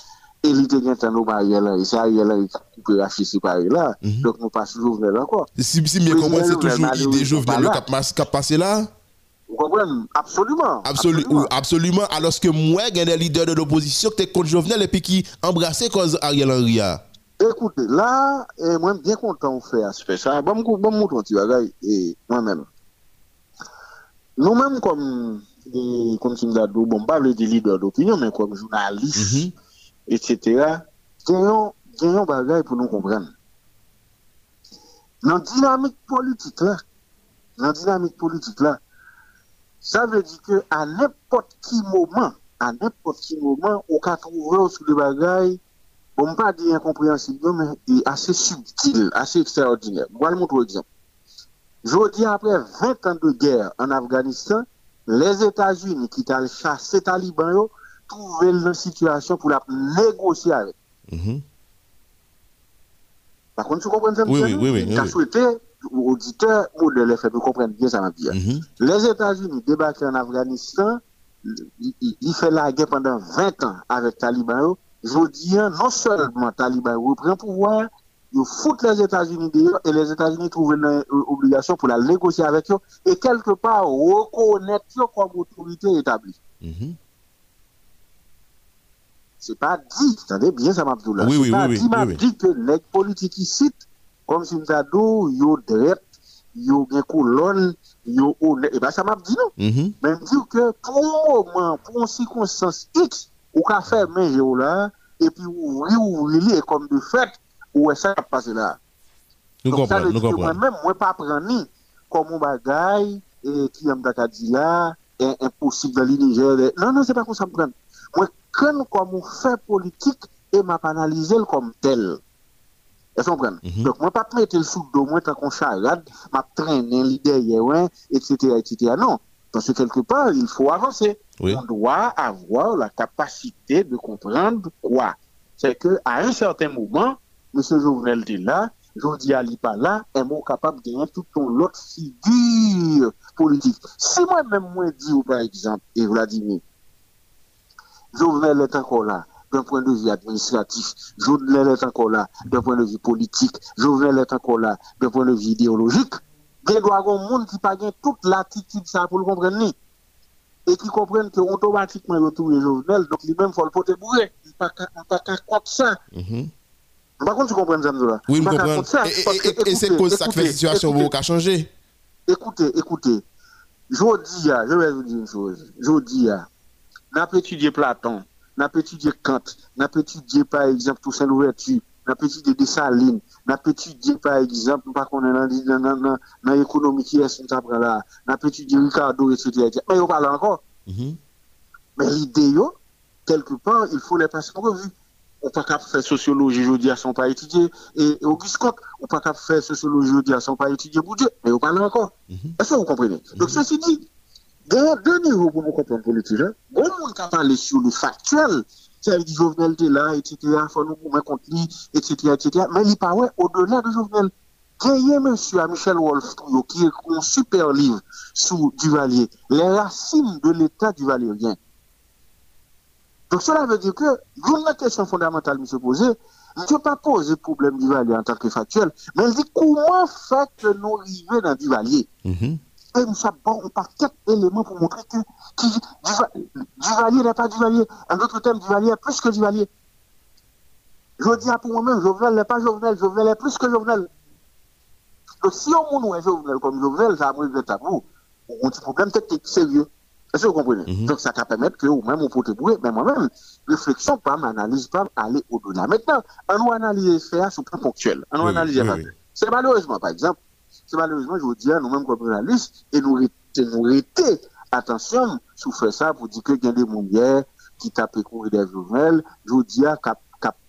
Et il te gagne un Ariel Henry, c'est Ariel Henry qui a coupé racheter ces paris là. Donc nous pas Jovenel encore. Si, si bien comprendre, c'est toujours idée Jovenel mas- cap passé là? Vous comprenez Absolument. Absolu- ou- absolument. Alors que moi, il y a des leaders de l'opposition qui étaient contre Jovenel et puis qui embrassaient cause Ariel Henry. a. Écoutez, là, eh, moi, bien content de faire aspect ça. Bon, bon, bon, petit bagage, et moi-même. Nous-mêmes, comme, comme si nous avons, bon, pas le leader d'opinion, mais comme journaliste, etc., gagnons, gagnons bagage pour nous comprendre. Dans la dynamique politique là, dans la dynamique politique là, ça veut dire que à n'importe qui moment, à n'importe qui moment, on peut trouver sur les bagailles, bon, pas dire incompréhensible, mais assez subtil, assez extraordinaire. Mon exemple. Je dis après 20 ans de guerre en Afghanistan, les États-Unis qui ont chassé les talibans, trouvaient une situation pour la négocier avec. Par contre, tu comprends ça, Oui, oui, oui, oui, oui. Souhaité, auditeur, modèle FM, comprendre bien ça m'a dit. Mhm. Les États-Unis débarquent en Afghanistan, il, il- il fait la guerre pendant 20 ans avec Taliban. Je dis, hein, non seulement Taliban reprend le pouvoir, ils foutent les États-Unis dehors et les États-Unis trouvent une euh, obligation pour la négocier avec eux et quelque part reconnaître eux comme autorité établie. Mhm. C'est pas dit, attendez bien ça m'a dit là. Oui, pas oui, dit, m'a dit que les politiques ici, comme si nous avons yo drette, yo gen colonne, yo honnête. Et ben ça m'a dit non. Mhm. Mais me dire que pour un moment, pour une circonstance X, ou qu'a fait main yo là, et puis ouvrir, ouvrir, et comme de fait, où ça va passer là? Nous Donc, ça comprenons, veut nous dire que comprenons. moi-même, moi pas prendre comme un bagaille, et qui aime dit là, est impossible dans l'Uniger. Non, non, c'est pas comme ça me prendre. Moi, quand comme on fait politique, et m'a analysé comme tel. Est-ce qu'on comprend? Mhm. Donc, moi, pas mettre le sous dos, moi, tant qu'on charade, m'a traîner l'idée derrière, ouais, etc., etc. Non. Parce que quelque part, il faut avancer. Oui. On doit avoir la capacité de comprendre quoi. C'est que, à un certain moment, M. Jovenel était là, Jodi Ali pas là, et moi capable de gagner tout ton l'autre figure politique. Si moi-même, moi, dis, ou par exemple, et Vladimir, Jovenel est encore là, d'un point de vue administratif, Jovenel est encore là, d'un point de vue politique, Jovenel est encore là, d'un point de vue idéologique, il doit y avoir un monde qui pas toute l'attitude ça pour le comprendre ni. et qui comprennent que automatiquement il retrouve Jovenel, donc lui-même faut le porter bourré. Pas pas qu'à contre ça. Mhm. Par contre, tu comprends ça, Oui, je comprends. ça, Et, que, c'est cause ça fait la situation a changé. Écoutez, écoutez, je dis, je vais vous dire une chose. Je dis, n'a pas étudié Platon, n'a pas étudié Kant, n'a pas étudié, par exemple, Toussaint Louverture, n'a pas étudié Dessalines, n'a pas étudié, par exemple, est dans, l'économie qui est là, n'a pas étudié Ricardo, etc. Mais on parle encore. Mhm. Mais l'idée, quelque part, il faut les passer en revue. On peut pas faire sociologie, dis, à son pas étudier. Et Auguste Comte, on peut pas faire sociologie, dis, à son pas étudier Bourdieu. Mais on parle encore. Est-ce que vous comprenez? Donc, ceci dit, deux niveaux pour comprendre politique. Hein. Bon, on peut parler sur le factuel. Ça veut dire Jovenel était là, etc. Il faut nous etc.. Mais il paraît au-delà de Jovenel. A monsieur Michel Wolf, qui est un super livre sur Duvalier. Les racines de l'État duvalierien. Donc cela veut dire que, une question fondamentale me se poser, ne peut pas poser problème du Valier en tant que factuel, mais elle dit comment fait que nous arrivons dans du Valier Mhm. Et nous avons bon, un paquet d'éléments pour montrer que Duvalier n'est pas Duvalier. En d'autres termes, Duvalier est plus que Duvalier. Je dis à pour moi-même, Jovenel n'est pas Jovenel, Jovenel est plus que Jovenel. Donc si on nous est Jovenel comme Jovenel, ça a moins de tabou. On a un petit problème technique sérieux. Est-ce que vous comprenez? Mhm. Donc, ça va permettre que vous-même, vous pouvez brouiller. Mais moi-même, réflexion, pas m'analyse, pas aller au-delà. Maintenant, on nous analyse faire sur le plan ponctuel. On nous analyse. C'est malheureusement, par exemple, se malouzman jou diya nou menm kompre la list, e nou rete, nou rete, atensyon sou fè sa pou di ke gen de moun yè, ki tap ekouri de jounel, jou diya kap, kap,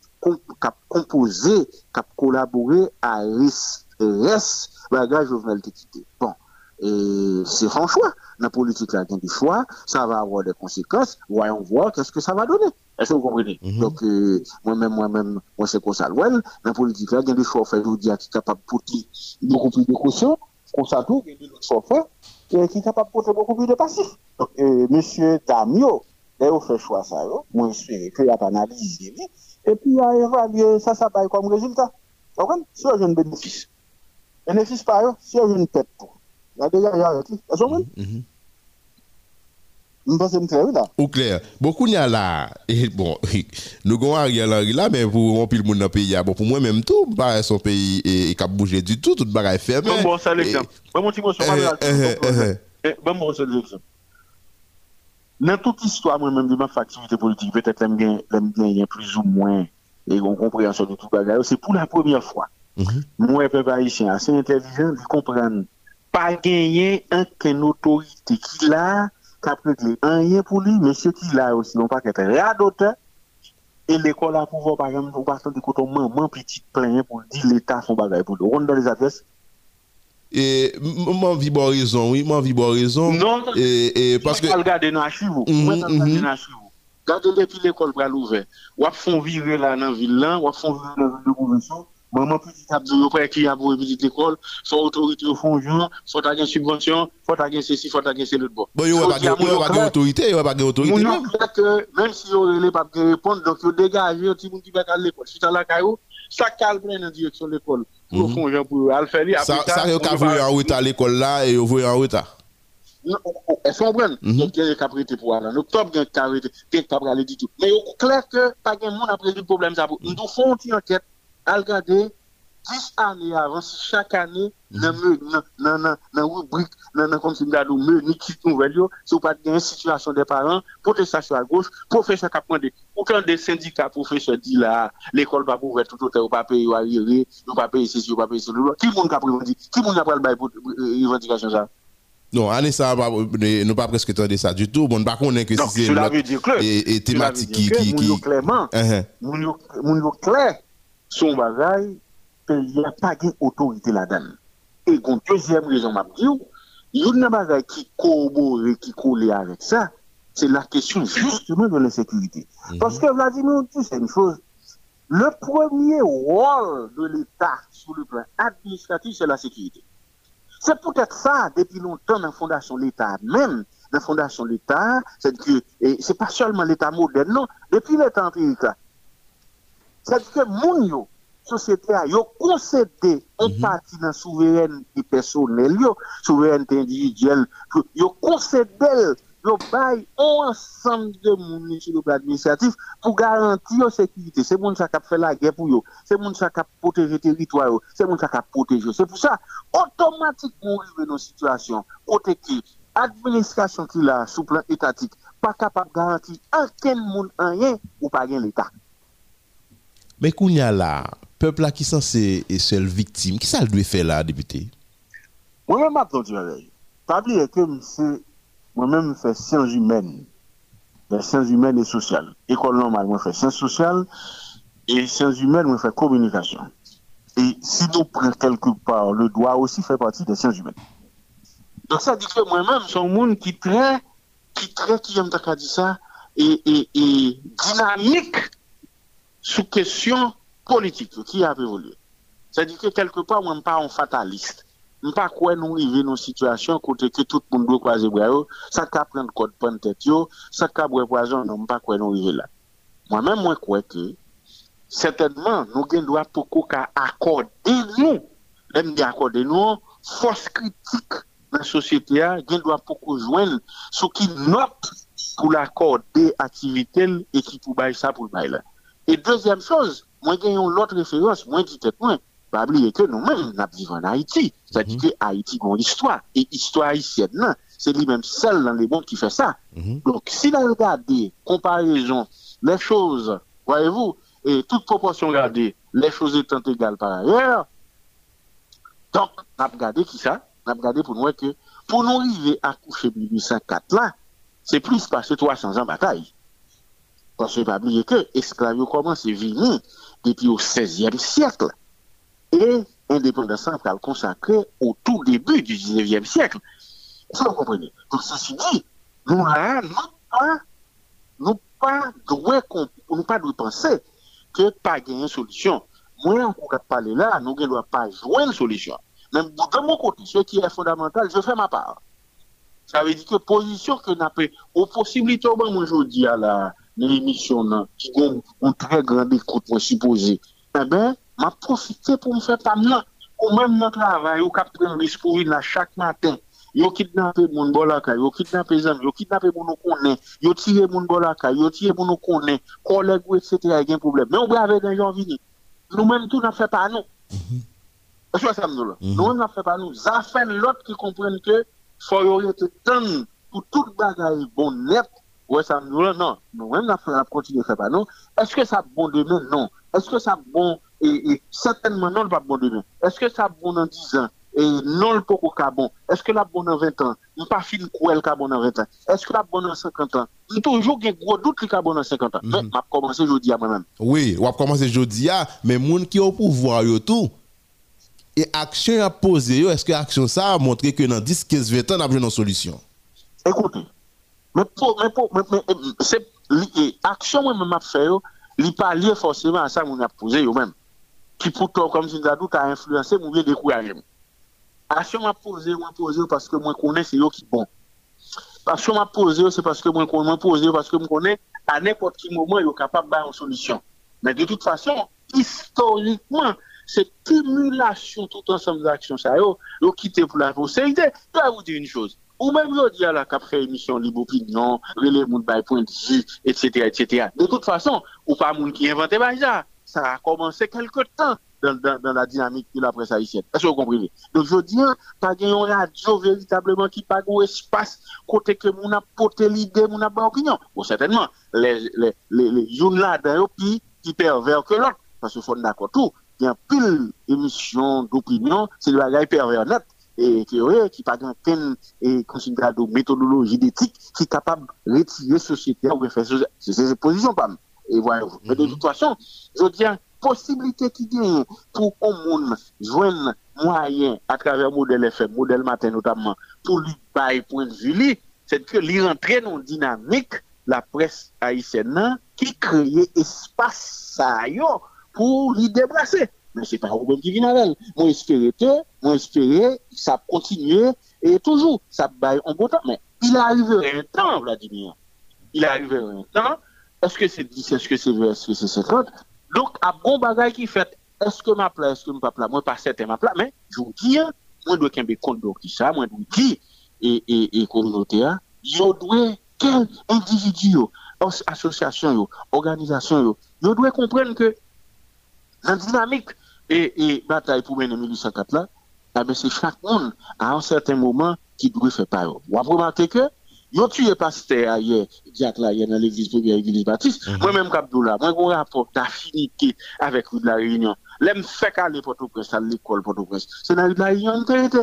kap kompoze, kap kolabore a res, res, bagaj jounel te kite. Bon. Et c'est son choix. La politique, là, il a des choix, ça va avoir des conséquences. Voyons voir qu'est-ce que ça va donner. Est-ce que vous comprenez? Mhm. Donc, euh, moi-même, moi-même, moi, c'est comme ça? Dans la politique, là, il y a des choix je vous dis, qui sont capables de porter beaucoup plus de caution. Comme ça, tout, il y a des qui sont capables de porter beaucoup plus de passif. Donc, euh, monsieur Tamio, là, vous fait choix ça, yo. moi, j'espère qu'il a analysé, et puis, il a évalué ça, ça va comme résultat. Comprenez? Si on a un bénéfice. Bénéfice par si on a une tête pour. Il y a déjà, il y a, est-ce que vous comprenez? Je pense que c'est clair, là. Ou. Beaucoup n'y a bon, nous avons Ariel Henry là, mais pour remplir le monde dans le pays, bon, pour moi même tout, pas son pays et, et cap bouger du tout, tout. Bon, bon, l'exemple. Bon, eh, eh. Eh, Bon, bon, c'est l'exemple. Dans toute histoire, moi-même, de ma activité politique, peut-être l'aime bien, l'aime bien, il y a plus ou moins, et on compréhension de tout bagaille, c'est pour la première fois. Mhm. Moi, peuple haïtien, assez intelligent, de Pas gagner aucune autorité qui l'a, qu'a réglé rien pour lui, mais ce qu'il a aussi, non pas qu'être radoteur, et l'école a pouvoir, par exemple, on parle de côté maman, petite plein pour dire l'État son bagaille pour lui. On dans les adresses. Et m'en vie bon raison, oui, m'en vie bon raison. Non, Et, et parce que. Moi, regarder dans l'archive. Mhm, Moi, je regarde mhm. dans l'archive. Regardez depuis l'école pour l'ouvert. Ou font vivre là dans la ville là, ou font vivre dans la ville de convention. Maman petit a après qui a pour petite école, soit autorité au fond, soit t'as une subvention, soit t'as ceci, soit c'est l'autre bon. Bon, il n'y a pas il y a d'autorité, il n'y a pas d'autorité. Même. si on ne pas répondre, donc il dégage un petit monde qui va à l'école. Si tu as la caillou, ça calme dans la direction de l'école. Pour Mhm. fond, genre, pour le faire. Ça, ça, il y a en retard à l'école là et vous voyez en retard. Non, Elles sont bonnes. Mhm. Donc, il y a des capacités pour aller. En octobre, il y a des capacités, il y a des du tout. Mais il est clair que pas de monde a pris le problème. Nous faisons une enquête à regarder 10 années avant, si chaque année, dans la rubrique, dans la comme si nous avons menu qui nouvelle, si vous pas de situation des parents, protestation à gauche, professeur qui a demandé, aucun des syndicats professeurs dit là, l'école va pouvoir tout autant, pas payer ou arriver, ou payer ceci, ou pas payer cela. Qui monde qui a prévendu, qui monde qui a pris le bail pour euh, revendication ça? Non, année ça, nous pas presque ça du tout. Bon, par contre, on que si c'est et, thématique qui. Qui, moun qui... clairement, moun moun clair, son bagay, il n'y a pas d'autorité là-dedans. Et une deuxième raison, m'a dit, il y a une bagay qui corrobore, qui colle avec ça, c'est la question justement de l'insécurité. Parce que Vladimir dit, c'est une chose, le premier rôle de l'État sur le plan administratif, c'est la sécurité. C'est peut-être ça, depuis longtemps, dans la fondation de l'État même, la fondation de l'État, c'est que, et c'est pas seulement l'État moderne, non, depuis l'État empirique, Sa di ke moun yo, sosyete a, yo konsede an mhm. pati nan souverenite personel yo, souverenite individuel, yo konsede el, yo bay an ansam de moun ni sou do plan administratif pou garanti yo sekivite. Se moun sa kap fè la gen pou yo, se moun sa kap poteje teritwa yo, se moun sa kap poteje yo. Se pou sa, otomatik moun rive nou situasyon, kote ki administrasyon ki la sou plan etatik, pa kapap garanti anken moun anyen ou pa gen l'etat. Mais qu'on y a là, peuple là qui censé et seule victime, qui ça le doit faire là, député? Moi-même, attendu avec. Pas oublier que moi-même, je fais sciences humaines. Les sciences humaines et sociales. École normale, moi, je fais sciences sociales. Et sciences humaines, moi, je fais communication. Et si nous prenons quelque part, le droit aussi fait partie des sciences humaines. Donc, ça dit que moi-même, suis un monde qui très, qui très, qui aime dit ça, et, et, et dynamique sous question politique qui a évolué. C'est-à-dire que quelque part, moi, je ne suis pas un fataliste. Je sais pas quoi nous arriver dans une situation côté que tout le monde doit croiser bras, ça peut prendre code pan tête, ça peut boire poison, non, pas quoi nous arriver là. Moi-même, moi, crois que, certainement, nous devons droit pour qu'on accorder nous, même accorder nous, force critique dans la société, nous doit pour qu'on joigne ce qui note pour l'accorder activité et qui pour bailler ça pour le bailler là. Et deuxième chose, moi, j'ai l'autre référence, moi, dit tête, moi, pas oublier que nous-mêmes, nous vivons en Haïti. C'est-à-dire que Haïti a une histoire. Et histoire haïtienne, c'est lui-même seul dans les mondes qui fait ça. Donc, s'il a regardé, comparaison, les choses, voyez-vous, et toute proportion gardée, les choses étant égales par ailleurs, donc, on a regardé qui ça? On a regardé pour nous que, pour nous arriver à coucher 1804 là, c'est plus passé 300 ans de bataille. Parce que pas oublier que l'esclavage commence à venir depuis au XVIe siècle. Et l'indépendance a consacré au tout début du XIXe siècle. Vous comprenez? Donc, ceci dit, nous nous pas, nous pas nous pas doué penser que pas gagner une solution. Moi, on peut parler là, nous ne devons pas jouer une solution. Même de mon côté, ce qui est fondamental, je fais ma part. Ça veut dire que position que n'a pas, aux possibilités, moi, aujourd'hui, à la, l'émission, qui ont une très grande écoute, moi, supposé. Eh bien, m'a profité pour me faire pas mal. Ou même dans le travail, ou cap risque pour là chaque matin. Yo kidnappé moun bolaka, yo kidnappé zam, yo kidnappé moun nou konnen, yo tiré moun bolaka, yo tiré moun nou konnen, collègue ou etc. y a un problème. Mais on brave des gens venir. Nous-mêmes tout n'a fait pas nous. Est-ce que ça me dit Nous-mêmes n'a fait pas nous. Ça fait l'autre qui comprennent que faut y avoir temps pour tout bagaille bon net. Ouais, ça dit non. Nous-mêmes n'a fait continuer à faire pas nous. Est-ce que ça bon demain? Non. Est-ce que ça bon et, et certainement non pas bon demain. Est-ce que ça bon dans 10 ans? Et non le poko ka bon. Est-ce que la bonne en 20 ans? Ou pas fin kouel ka bon en 20 ans? Est-ce que la bonne en 50 ans? Ou toujours gen gros doute li ka bon en 50 ans. Mais m'a commencé jeudi à moi-même. Oui, on a commencé jeudi à, mais moun qui au pouvoir yo tout. Et action a posé yo, est-ce que action ça a montré que dans 10, 15, 20 ans, on a besoin d'une solution? Écoutez, mais pour, mais pour, mais, mais, c'est, li, action moi-même a fait yo, li pas lié forcément à ça posé yo même. Qui pourtant, comme si nous a influencé, moun bien décourager. Action m'a posé, m'a posé parce que moi connais c'est eux qui bon. Action m'a posé, c'est parce que moi connais posé parce que moi connais à n'importe quel moment il est capable d'avoir une solution. Mais de toute façon, historiquement, cette cumulation tout ensemble d'actions yo quitté pour la. Je vais vous dire une chose. Ou même dis à la cap émission libre opinion, relais moun by point de etc., etc. De toute façon, ou pas moun qui inventé ça. Ça a commencé quelque temps dans, dans, la dynamique de la presse haïtienne. Est-ce que vous comprenez? Donc, je dis, pas une radio véritablement qui pas un espace côté que mon a porté l'idée, mon a pas opinion. Bon, certainement, les, les, les, les là, qui, qui pervers que l'autre. Parce qu'il faut d'accord tout. Il y a pile d'émissions d'opinion, c'est le bagage pervers net. Et qui pas qu'une et de méthodologie d'éthique qui est capable de retirer la société ou faire ces positions. Et voilà. Mais de toute façon, je dis, possibilité qui gagne pour qu'on monde joigne moyen à travers modèle FM, modèle matin notamment, pour lui bailler point de vue, c'est que lui rentrer dans dynamique, la presse haïtienne, qui crée espace pour lui déplacer. Mais c'est pas un problème qui vient avec. Moi, espérer que, moi, espérer, ça continue, et toujours, ça baille en bon temps. Mais il arriverait un temps, Vladimir. Il arriverait un temps. Est-ce que c'est 10, est-ce que c'est 20, est-ce que c'est 50? Donc, à bon bagage qui fait, est-ce que ma place, est-ce que ma place, moi, pas certain ma place, mais, je vous dis, moi, je dois compte de qui ça, moi, je vous dis, et, et, et communauté, je dois, quel individu, association, organisation, je dois comprendre que, la dynamique et, et bataille pour mener 1804 là, eh c'est chaque monde, à un certain moment, qui doit faire part. Vous avez remarqué que, Yo tué pasteur hier, Diak là, hier dans l'église première église baptiste. Mhm. Moi-même, Kabdoula, moi, j'ai un rapport d'affinité avec rue de la Réunion. L'aime fait qu'aller Port-au-Prince, à l'école Port-au-Prince. Dans la rue de la Réunion, de vérité.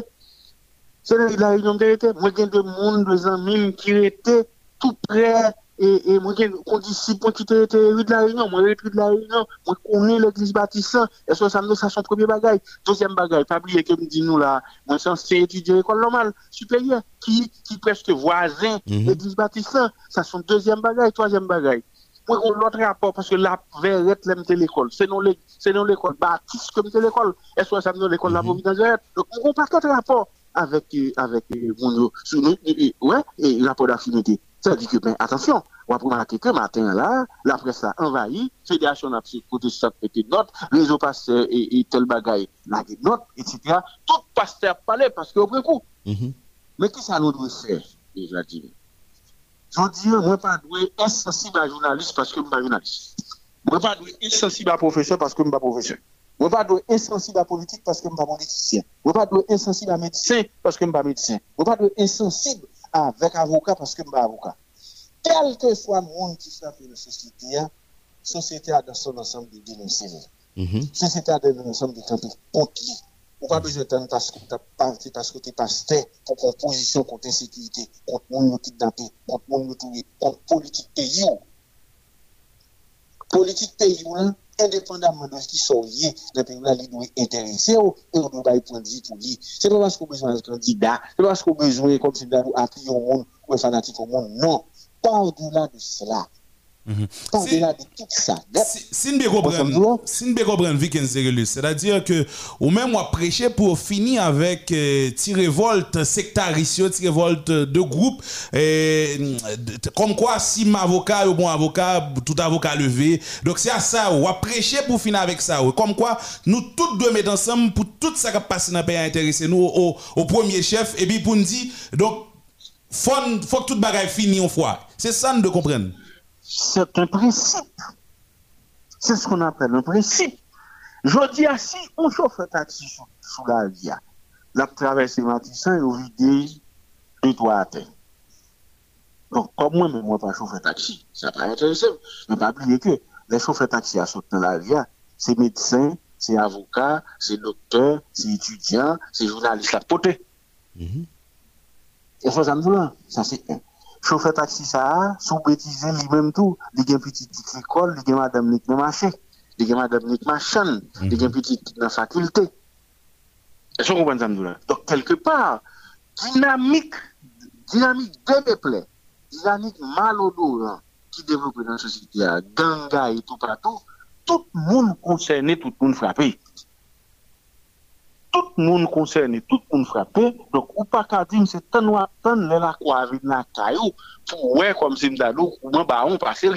C'est dans la rue de la Réunion, de vérité. Moi, j'ai des monde, des amis qui étaient tout près et, et moi, qu'on dit point qui était rue de la Réunion, moi, rue de la Réunion, moi, connais l'église baptiste, et ça, ça ça son premier bagage. Deuxième bagage, pas oublier que me dit nous là, moi, c'est étudier l'école normale, supérieure, qui, qui presque voisin, mm l'église baptiste, ça son deuxième bagage, troisième bagage. Moi, on l'autre rapport, parce que la verrette, l'aime l'école. C'est non l'école baptiste comme l'école. Et soit ça l'école de la Providence. Donc, on n'a pas de rapport avec, avec, mon, ouais, et rapport d'affinité. Ça dit que, ben, attention, on va remarquer que matin là, la presse a envahi, Fédération nationale protestante était note, réseau pasteur et, et tel bagaille, la note, etc. Tout pasteur parlait parce qu'au premier coup. Mm Mais qui ça nous doit faire, déjà dit? Je dis, moi, pas doué insensible à journaliste parce que je ne suis pas journaliste. Moi, pas doué insensible à professeur parce que je ne suis pas professeur. Moi, pas doué insensible à politique parce que je ne suis pas politicien. Moi, pas doué insensible à médecin parce que je ne suis pas médecin. Moi, pas doué insensible avec avocat parce que je suis avocat. Quel que soit le monde qui frappe la société, la société a dans son ensemble de dénoncer. La société a dans son ensemble de camper contre lui. Ou pas besoin de parce que tu parti, parce que tu pasteur, contre une position contre l'insécurité, contre le monde kidnappé, contre le monde tué, contre politique pays. Politique pays, là, indépendamment de ce qui sont liés, le pays là, il doit intéresser ou on doit y prendre vie pour lui. C'est pas parce qu'on a besoin d'un candidat, c'est pas parce qu'on a besoin, comme si nous appuyer au monde ou fanatique au monde. Non. Pas au-delà de cela. Pas au-delà de tout ça. Si nous comprenons, si nous comprenons, c'est-à-dire que, ou même moi prêcher pour finir avec euh, révolte sectarisio, révolte de groupe, comme quoi si mon avocat ou bon avocat, tout avocat levé. Donc c'est à ça, on va prêcher pour finir avec ça. Comme quoi, nous tous deux mettre ensemble pour tout ça qui passe dans le pays intéresser nous au, au, premier chef, et puis pour nous dire, donc, faut, faut que tout le bagage finisse une fois. C'est ça, de comprendre c'est un principe. C'est ce qu'on appelle un principe. Je dis si on chauffe un taxi sous, la via, la traverse Matissan et on vide deux toits à terre. Donc, comme moi, mais moi, pas chauffer un taxi, ça paraît intéressant. Mais pas oublier que les chauffeurs taxi à sauter dans la via, c'est médecins, c'est avocats, c'est docteurs, c'est étudiants, c'est journalistes à côté. Mm Et ça, ça me ça c'est chauffeur taxi ça sous bêtise lui-même tout. Il y a une petite école il y a madame marché. Il y a madame Nick machin il petite faculté que vous comprenez ça donc quelque part dynamique dynamique de peuple dynamique malodorant qui développe dans la société ganga et tout partout tout le monde concerné tout le monde frappé tout le monde concerné, tout le monde frappé. Donc, ou pas qu'à dire, c'est tant ou tant, la quoi vide dans caillou, pour ouais, comme si m'dadou, ou m'en baron. Est-ce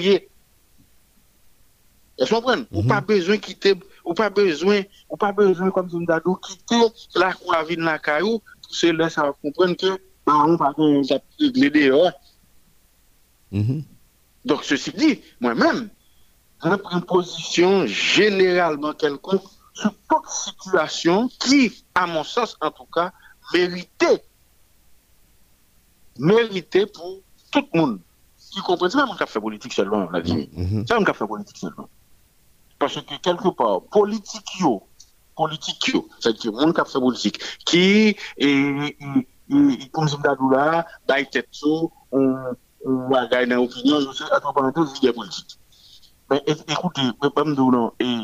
que vous comprenez? Ou pas besoin quitter, ou pas besoin, ou pas besoin, comme si m'dadou, quitter la quoi vide dans caillou, pour cela, ça va comprendre que, baron, pas qu'on a réglé dehors. Donc, ceci dit, moi-même, je prends position généralement quelconque sur toute situation qui, à mon sens en tout cas, méritait, méritait pour tout le monde. Qui comprend, c'est pas mon fait politique seulement, la vie. C'est pas mon fait politique seulement. Parce que quelque part, politique yo, politique yo, c'est-à-dire mon fait politique, qui, et, comme je me là, bah, tête on, on va gagner opinion, je sais, à il y a politique. Mais écoutez, et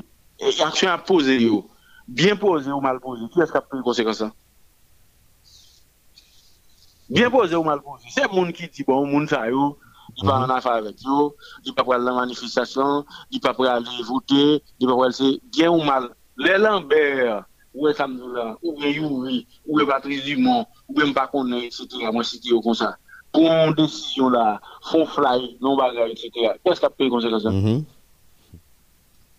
action à poser, bien posé ou mal posé, qui est-ce qui a pris les conséquences Bien posé ou mal posé. C'est le monde qui dit, bon, le monde ça, yo, il va en affaire avec yo, il va pas la manifestation, il va pas aller voter, il va pas aller, bien ou mal. Les Lambert, ou les Samdoula, ou les Youri, ou les Patrice Dumont, ou est, etc., moi, cité comme ça. Pour une décision là, font fly, non bagarre, etc. Qu'est-ce qui a pris les conséquences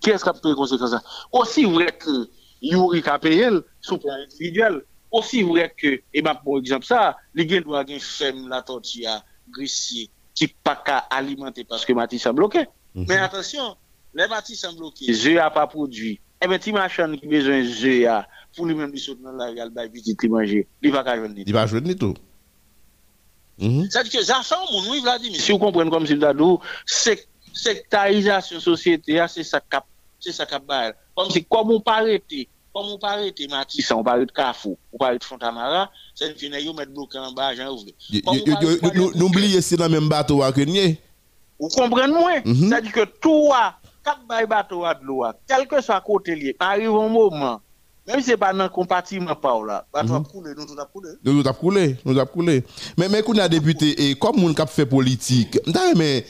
qui est-ce qui a payé les conséquences Aussi vrai que Yuri a payé sous plan individuel, aussi vrai que, et bien pour exemple ça, les gens doivent avoir femme la tortilla, grissier, qui pas qu'à alimenter parce que Matisse a bloqué. Mais attention, les Matisse sont bloqués, je n'a pas produit. Eh bien, tu machin qui besoin de jeu pour lui-même, lui sauter dans la gale, bah, petit, il manger. Il va pas jouer Il va jouer tout. C'est-à-dire que ça mon oui, Vladimir. Si vous comprenez comme c'est d'adou, sectarisation société, c'est ça cap c'est ça qui a Comme si, comme on pas arrêté, comme on pas arrêté Matisse, on pas arrêté Carrefour, on pas arrêté Fontamara, c'est une finale, on met bloqué en bas, j'en ouvre. N'oubliez c'est dans le même bateau à Kenye. Vous comprenez moi? C'est-à-dire que toi, quatre bails bateau à de l'eau, quel que soit côté lié, arrive un moment, même si ce n'est pas dans le compartiment, là, bateau a coulé, nous tout a coulé. Nous tout a coulé, nous a coulé. Mais, mais qu'on a député, et comme on a fait politique, mais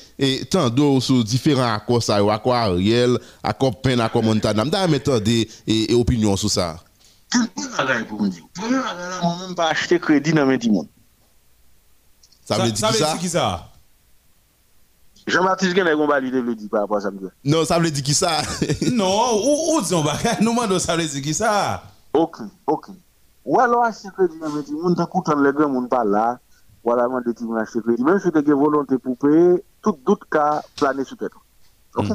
tant d'autres sur différents accords, ça, accords Ariel, accords Pen, accords Montana, mais tant des opinions sur ça. pour me dire? Je même pas acheter crédit dans mes monde. Ça veut dire qui ça? Jean-Baptiste Genet, on va lui dire par rapport à ça. Non, ça veut dire qui ça? Non, où, où disons, nous demandons ça veut dire qui ça? Ok, ok. Ou alors, acheter crédit, mais tu monde t'écoute les grands, monde pas là. Voilà, moi, tu m'as acheté crédit. Même si tu as volonté pour payer, tout doute cas planer sur tête. Ok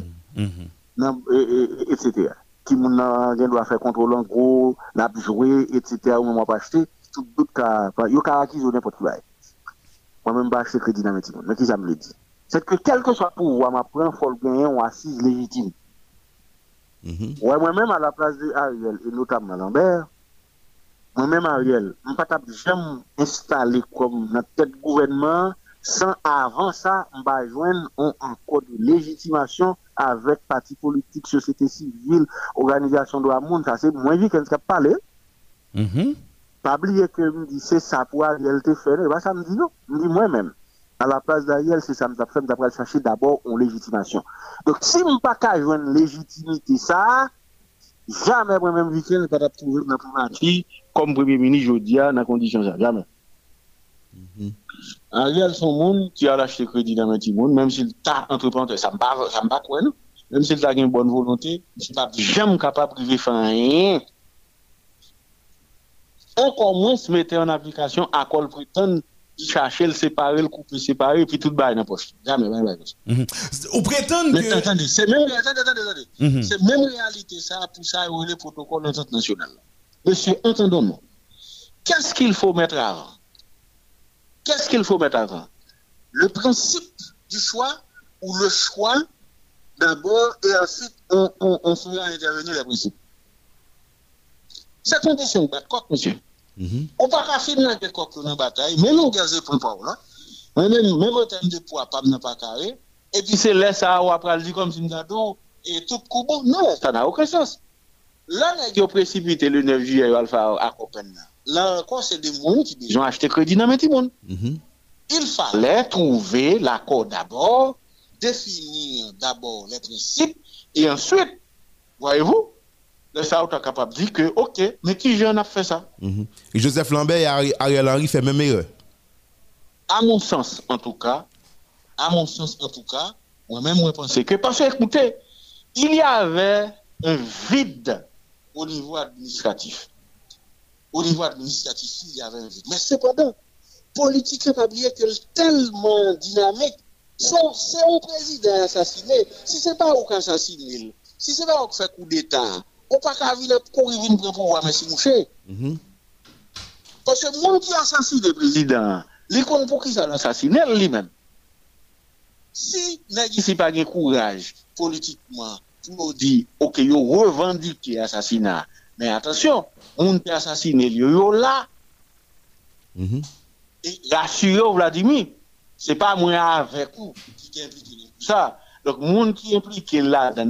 non, et, Etc. Qui moun doit faire contrôle en gros, l'a jouer, etc. Ou même pas acheter, tout doute cas, il y a acquis n'importe quoi. moi-même, pas acheter crédit dans mes Mais qui ça me le dit? C'est que quel que soit pouvoir, ma prend, faut le gagner en assise légitime. Mhm. Ouais, moi-même, à la place de Ariel, et notamment Lambert, moi-même, Ariel, je ne pas jamais installé comme notre tête gouvernement sans avant ça, on va joindre un, code de légitimation avec parti politique, société civile, organisation de la monde. Ça, c'est moins vite qu'on a parlé. Mm Pas oublier que me dit c'est ça pour Ariel te faire. Bah, ça me dit non. Me dit moi-même. À la place d'Ariel, c'est ça me fait, d'après chercher d'abord une légitimation. Donc, si je pas qu'à joindre légitimité, ça, jamais moi-même, week-end, je pas trouver dans le comme premier ministre, je dis, dans la condition ça. Jamais. Mm Ariel, son monde qui a acheté crédit dans un petit monde, même s'il t'a entrepreneur, ça me bat, ça me bat quoi, non? Même s'il t'a une bonne volonté, je pas jamais capable de faire rien. Encore moins se mettre en application à quoi prétend chercher le séparer, le couper, séparer, puis tout bail dans la poche. Jamais, jamais, jamais. Ou prétend que. attendez, c'est même, attendez, attendez, attendez. Mm -hmm. C'est même réalité, ça, pour ça, le protocole international. Monsieur, entendons-nous. Qu'est-ce qu'il faut mettre avant? Qu'est-ce qu'il faut mettre avant? Le principe du choix ou le choix d'abord et ensuite on, on, on fera intervenir les principes. C'est condition battre monsieur? -hmm. On ne peut pas finir avec coq dans la bataille, mais nous gazez pour pas là. Même, même en termes de poids, pas n'a pas carré. Et puis c'est là ça, on après dire comme si nous et tout coup bon. Non, ça n'a aucun sens. Là, on a précipité le 9 juillet à Copenhague. Là encore, c'est des gens qui ont acheté crédit dans le monde. Mhm. Il fallait trouver l'accord d'abord, définir d'abord les principes, et ensuite, voyez-vous, le ça est capable de dire que, ok, mais qui jeune a fait ça? Mhm. Et Joseph Lambert et Ariel Henry fait même erreur. À mon sens, en tout cas, à mon sens, en tout cas, moi-même, je pense que, parce que, écoutez, il y avait un vide au niveau administratif. Au niveau administratif, il y avait un vide. Mais cependant, politique, pas oublier que tellement dynamique. C'est un président assassiné. Si ce n'est pas aucun assassiné, si ce n'est pas fait coup d'État, peut pas venir pour prendre pouvoir, mais c'est mouché. Parce que monde qui assassine le président, il compte pour qui ça l'assassine? Lui-même. Si n'est pas de courage politiquement pour dire, ok, il revendique l'assassinat, mais attention, on peut assassiner, est là. Et rassurez Vladimir, ce n'est pas moi avec vous qui est impliqué ça. Donc, le monde qui est impliqué là, dans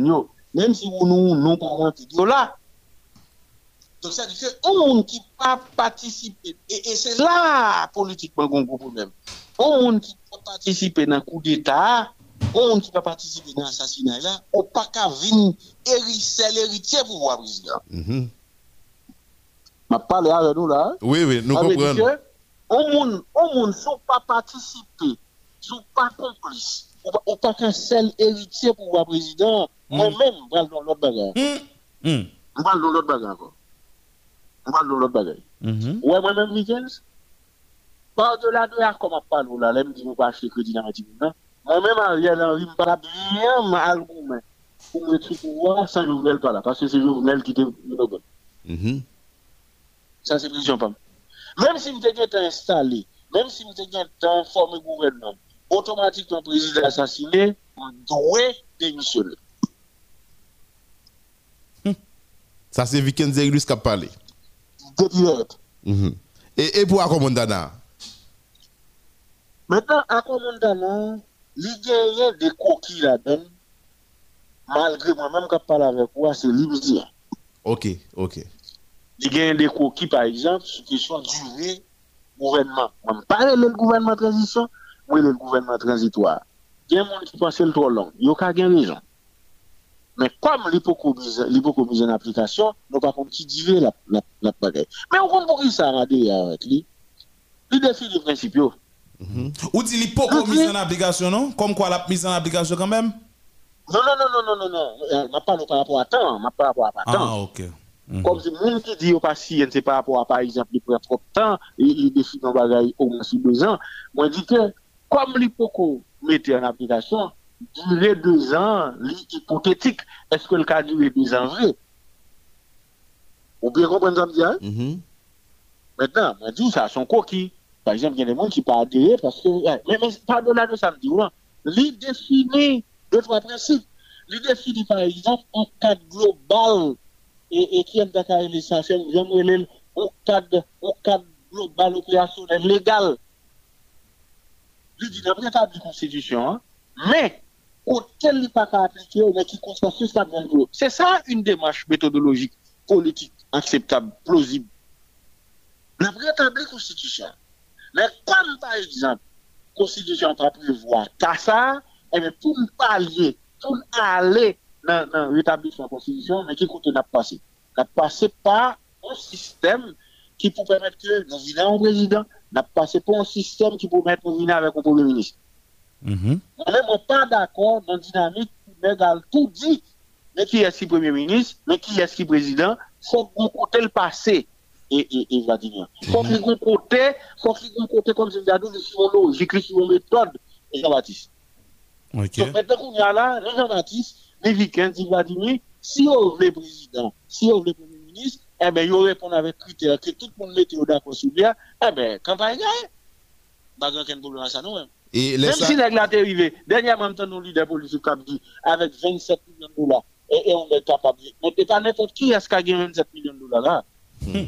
même si vous nous non pas là. Donc, ça veut dire que un monde qui pas participer, et, et c'est là politiquement qu'on un problème. Un monde qui pas participer dans le coup d'État, un monde qui pas participer dans l'assassinat là, on pas qu'à venir hérisser l'héritier pour voir président. Mhm. Je parle avec nous là. Oui, oui, nous comprenons. On monde, on monde, sont pas participer, sont pas complices. On pas qu'un seul héritier pour voir président. Moi-même, je vais dans l'autre bagarre. Je vais dans l'autre bagarre encore. Je vais dans l'autre bagarre. Ouais, moi-même, Michels, par-delà de là, comment parle là, là, me dit, on va acheter crédit dans la Moi-même, Ariel Henry, je pas bien mal pour me truc pouvoir sans Jovenel pas là, parce que c'est Jovenel qui était le Ça, c'est précision pas. Même si vous êtes installé, même si vous êtes formé gouvernement, automatiquement, le président assassiné, vous devez démissionner. Ça, c'est Weekend Zerulus qui a parlé. Depuis mm et, et pour Akomondana Maintenant, Akomondana, il y a des coquilles là-dedans, malgré moi-même qui parle avec vous, c'est lui Ok, ok. Il y a des coquilles, par exemple, qui sont durées gouvernement. On ne parle pas le gouvernement transition, mais le gouvernement transitoire. Il y a des gens qui pensent le trop long. Il y a aucun raison. Mais comme l'hypocomise en application, nous par contre qui divise la, la, la bagaille. Mais on comprend qui ça a avec lui? Il défie les principes. Ou dit l'hypocomise en application, non? Comme quoi la mise en application quand même? Non, non, non, non, non, non, non. Je parle par rapport à temps. Je par rapport à temps. Ah, ok. Comme si monde qui dit au patient, c'est par rapport à, par exemple, il prend trop de temps, il défie nos bagailles au moins sur deux ans. Moi, je dis que, comme l'hypoco mettait en application, durer deux ans, hypothétique, est-ce que le cas durer deux ans vrai? Vous bien comprendre ça, me? Mm -hmm. Maintenant, je dis ça, son coquille. Par exemple, il y a des gens qui pas adhérer parce que. Mais, mais pardonnez de ça, me dit, il définit deux, trois principes. Il définit, par exemple, un cadre global et, et qui est d'accord ça, c'est un cadre, un cadre global opérationnel légal. Dit, le cadre de la Constitution, hein, mais il n'est pas appliqué, mais qui consensus la C'est ça une démarche méthodologique, politique, acceptable, plausible. Le prétendue Constitution. Mais comme par exemple, la Constitution va prévoir ça, et bien pour pallier, pour aller dans, dans l'établissement de la Constitution, mais qui côté n'a passé? N'a passé par un système qui peut permettre que nous venions au président, n'a passé par un système qui peut permettre nous venions avec un premier ministre. On n'est pas d'accord dans la dynamique qui met tout dit, mais qui est-ce qui premier ministre, mais qui est-ce qui président, faut qu'on côté le passé Vladimir. Ait côté, faut y ait côté comme je l'ai dit, sur logique, sur méthode, et Jean-Baptiste. Ok. Donc maintenant qu'on y a là, Jean-Baptiste, les week-ends, dit Vladimir, si on veut président, si on veut premier ministre, eh bien, il répond avec critères que tout le monde mette d'accord sur lui, eh bien, campagne gagne. Pas grand problème à ça, non, même. Et Même si la arrivé, dernièrement, nous avons leader politique qui a dit avec 27 millions de dollars, et, et on est capable. Mais c'est pas n'importe qui est-ce qui a gagné 27 millions de dollars là. Hmm.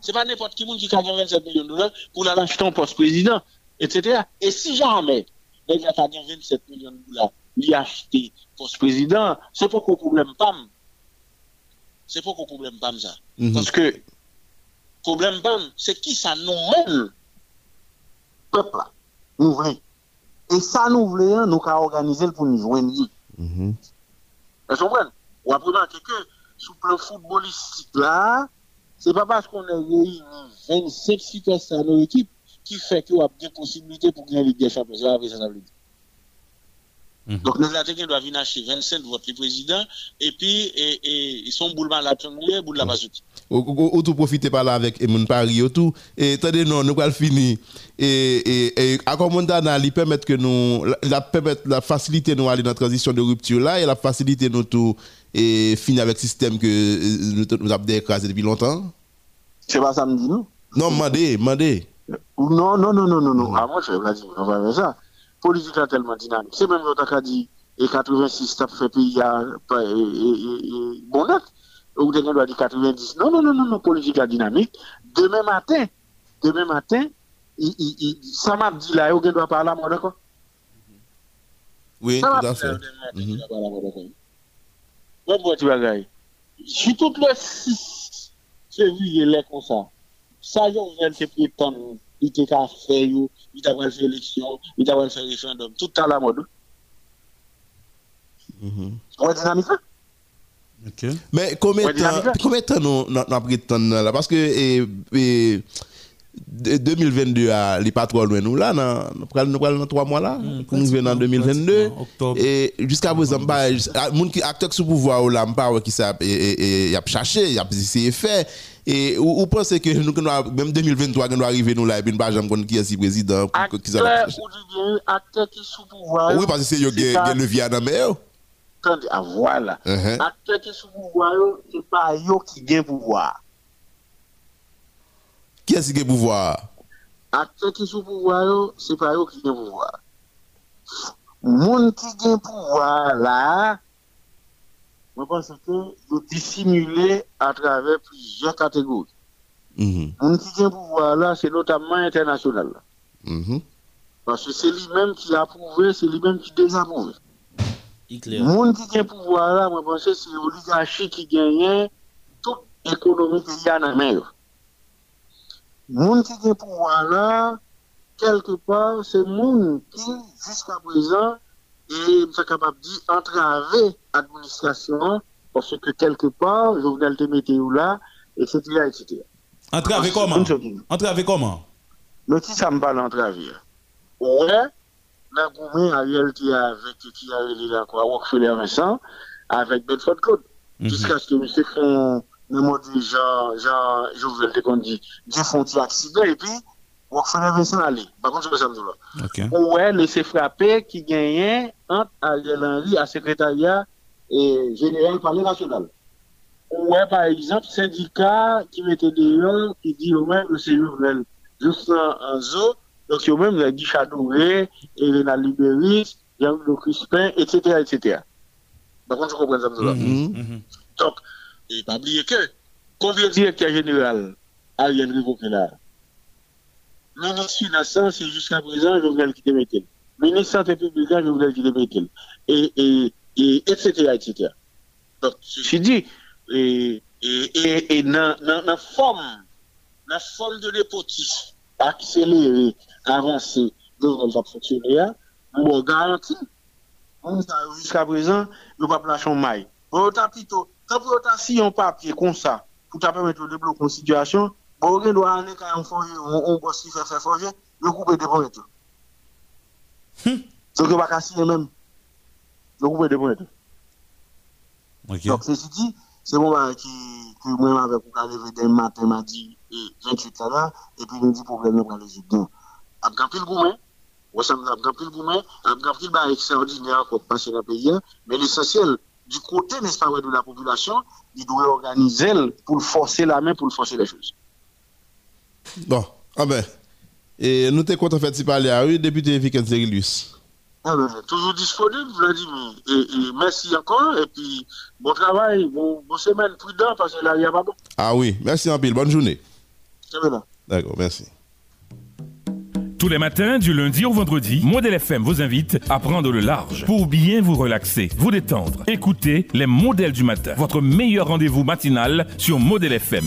C'est pas n'importe qui qui a gagné 27 millions de dollars pour aller acheter un poste président, etc. Et si jamais, nèg la a gagné 27 millions de dollars, lui acheter poste président, c'est pas qu'au problème pas. C'est pas qu'au problème pas ça. Mhm. Parce que, problème pas, c'est qui ça nous-mêmes, peuple nous voulons. Et ça nous voulons, nous avons organisé pour nous joindre. Mhm. Vous comprenez Ou après, que sous le plan footballistique là, c'est pas parce qu'on a réuni 27 superstars dans l'équipe qui fait qu'il y a des possibilités pour gagner la Ligue des Champions. C'est ça dire. Donc, nous avons doit venir acheter 25 votes président, et puis, ils sont boulement la tongue, boule la basouti. Ou, ou, ou tout profiter par là avec Emun Paris ou tout. Et attendez, non, nous allons finir. Et, et, et à Commandana, il permet que nous, la, la, permet, la facilité nous aller dans la transition de rupture là, et la facilité nous tout, et finir avec le système que euh, nous, avons écrasé depuis longtemps. C'est pas ça me dit, non? Non, mandé, mandé. Non, non, non, non, non, non. Ah, moi, je vais dire, faire ça. Politique est tellement dynamique. C'est même l'autre qui a dit, et 86, ça fait pays à bon. Ou quelqu'un doit dire 90. Non, non, non, non, non, politique est dynamique. Demain matin, demain matin, il, il, il, ça m'a dit là, il doit parler à moi, d'accord? Oui, Ça tout m'a à dit fait. il d'accord? Bon, bon, tu vas gagner. Si tout le 6 février, là, comme ça, ça, Jovenel te prétend, il te fait faire, il t'a fait élection, il t'a fait référendum, tout à la mode. On est dynamique là? Ok. Mais combien de temps, de nous, prétendons là? Parce que eh, eh, de- 2022, ah, les pas trop loin nous là, nous nous prenons dans trois mois là, pour nous venir en 2022. pratiquement, octobre. Et jusqu'à présent, bah, jus- ah, moun qui acteur sous pouvoir ou là, qui ça, et, et, et, y a cherché, y a essayé faire. Et ou, ou pensez que nous, même 2023, nous arriver nous là, et puis nous pas jamais connaître qui est si président, qui- qui ça va Acteur, qui sous pouvoir. Oui, parce que c'est a levier dans mer. Attendez, ah, voilà. Uh-huh. Acteur qui sous pouvoir, c'est pas yo qui gagne pouvoir. Qui est-ce qui a pouvoir? Acteur qui sous pouvoir, c'est pas yo qui gagne pouvoir. Moun qui gagne pouvoir là, je pense que yo dissimulé à travers plusieurs catégories. Moun qui gagne pouvoir là, c'est notamment international. là. mhm. Parce que c'est lui-même qui a approuvé, c'est lui-même qui désapprouve. Hitler. Moun qui pouvoir là, moi pense que c'est l'oligarchie qui gagne toute économie pays en Amérique. Moun qui gagne pouvoir là, quelque part, c'est moun qui, jusqu'à présent, je suis capable de dire entraver l'administration, parce que quelque part, Jovenel te météo là, etc., etc. Entravé comment? Entravé comment? Mais qui ça me parle entraver? Ouais, la gourmet Ariel qui a avec, qui a révélé là, quoi, Rockefeller Vincent, avec Bedford Code. Jusqu'à ce que monsieur font, le mot de Jean, Jean, Jovenel dit, Dieu font un accident, et puis, Rockefeller Vincent allait. Par contre, je. Ouais, laisser frapper qui gagnait entre Ariel Henry à secrétariat et général palais national? Ouais, par exemple, syndicat qui mettait des gens qui dit, ouais, le Jovenel juste en zo, donc yo même, les Guy Chadoré, Elena Libéris, Jean-Claude Crispin, etc., etc. Par contre, je comprends ça. Mhm. Donc, et pas oublier que, combien de directeurs général Ariane révoqué là Ministre Nassan, c'est jusqu'à présent Jovenel qui démettait. Ministre Santé publique, Jovenel qui démettait. Et, et, et, etc., etc. Donc, ceci dit, et, et, et, dans la forme, la forme de l'épotisme, accélérer, avancer, Jovenel va fonctionner, on garantit, jusqu'à présent, le pape lâche en maille. Autant plutôt, quand vous si un papier comme ça, pour permettre de débloquer une situation, bon, on doit aller quand on forger, on bosse si faire faire forger, le coupe est débrouillé. Donc, on va casser même. Le coupe est débrouillé. Donc, ceci dit, c'est bon qui, que moi, avec vous, quand levé dès matin, m'a dit, et 28 là, et puis, il me dit, problème, on va les. A grand pile gourmet, ou ça me grand pile gourmet, a grand pile bah, extraordinaire pour passer dans le pays, mais l'essentiel, du côté, n'est-ce pas, de la population, il doit organiser pour forcer la main, pour forcer les choses. Bon, ah ben, et nous t'es content de faire parler à eux, député Vikens Zerilus. Ah ben, toujours disponible, Vladimir. Et, et, merci encore, et puis bon travail, bon, bon semaine prudent, parce que là, il n'y a pas bon. Ah oui, merci en pile, bonne journée. D'accord, merci. Tous les matins, du lundi au vendredi, Modèle FM vous invite à prendre le large pour bien vous relaxer, vous détendre. Écoutez les modèles du matin, votre meilleur rendez-vous matinal sur Modèle FM.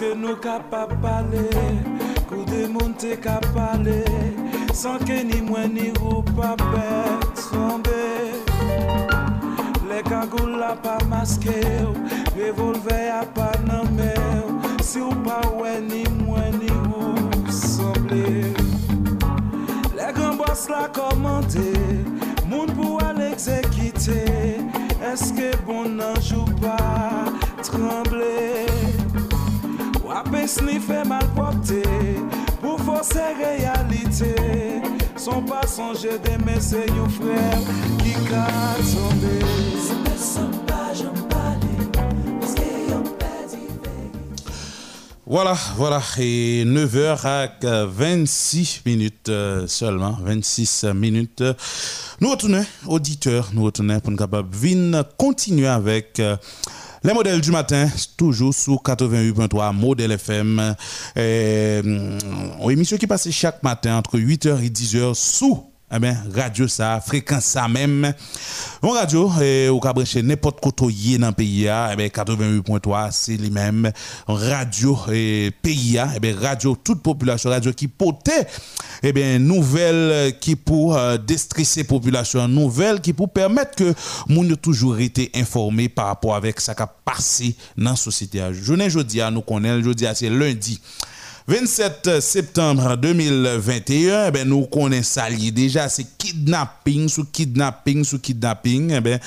Eske nou kapap pale, kou de moun te kap pale, San ke ni mwen ni rou pa pet sombe. Le kagou la pa maske ou, revolve ya pa nanme ou, Si ou pa we ni mwen ni rou sombe. Le granbos la komante, moun pou al ekzekite, Eske bon nanjou pa tremble. Trembler Wapè snifè mal porté Pou fòsè réalité. Son pas sonje de mè se yon frère Ki ka tombe Se mè son pa jom pale Paske yon pedi Voilà, voilà, et 9h à 26 minutes euh, seulement, 26 minutes. Nous retournons, auditeurs, nous retournons pour nous continuer avec euh, les modèles du matin, toujours sous 88.3 Modèle FM. Euh, émission qui passe chaque matin entre 8h et 10h sous eh ben, radio ça, fréquence ça même. Une radio, eh, ou ka brancher n'importe côté dans le pays, eh ben, 88.3, c'est les mêmes. Radio, eh, pays, eh ben, radio, toute population, radio qui portait, eh ben, nouvelle qui pour euh, déstresser population, nouvelle qui pour permettre que moun toujours été informé par rapport avec ça qui a passé dans la société. Journée jeudi, nous connaissons, jeudi, c'est lundi. 27 septembre 2021, eh ben, nous connaissons ça déjà, c'est kidnapping sous kidnapping sous kidnapping. Eh ben,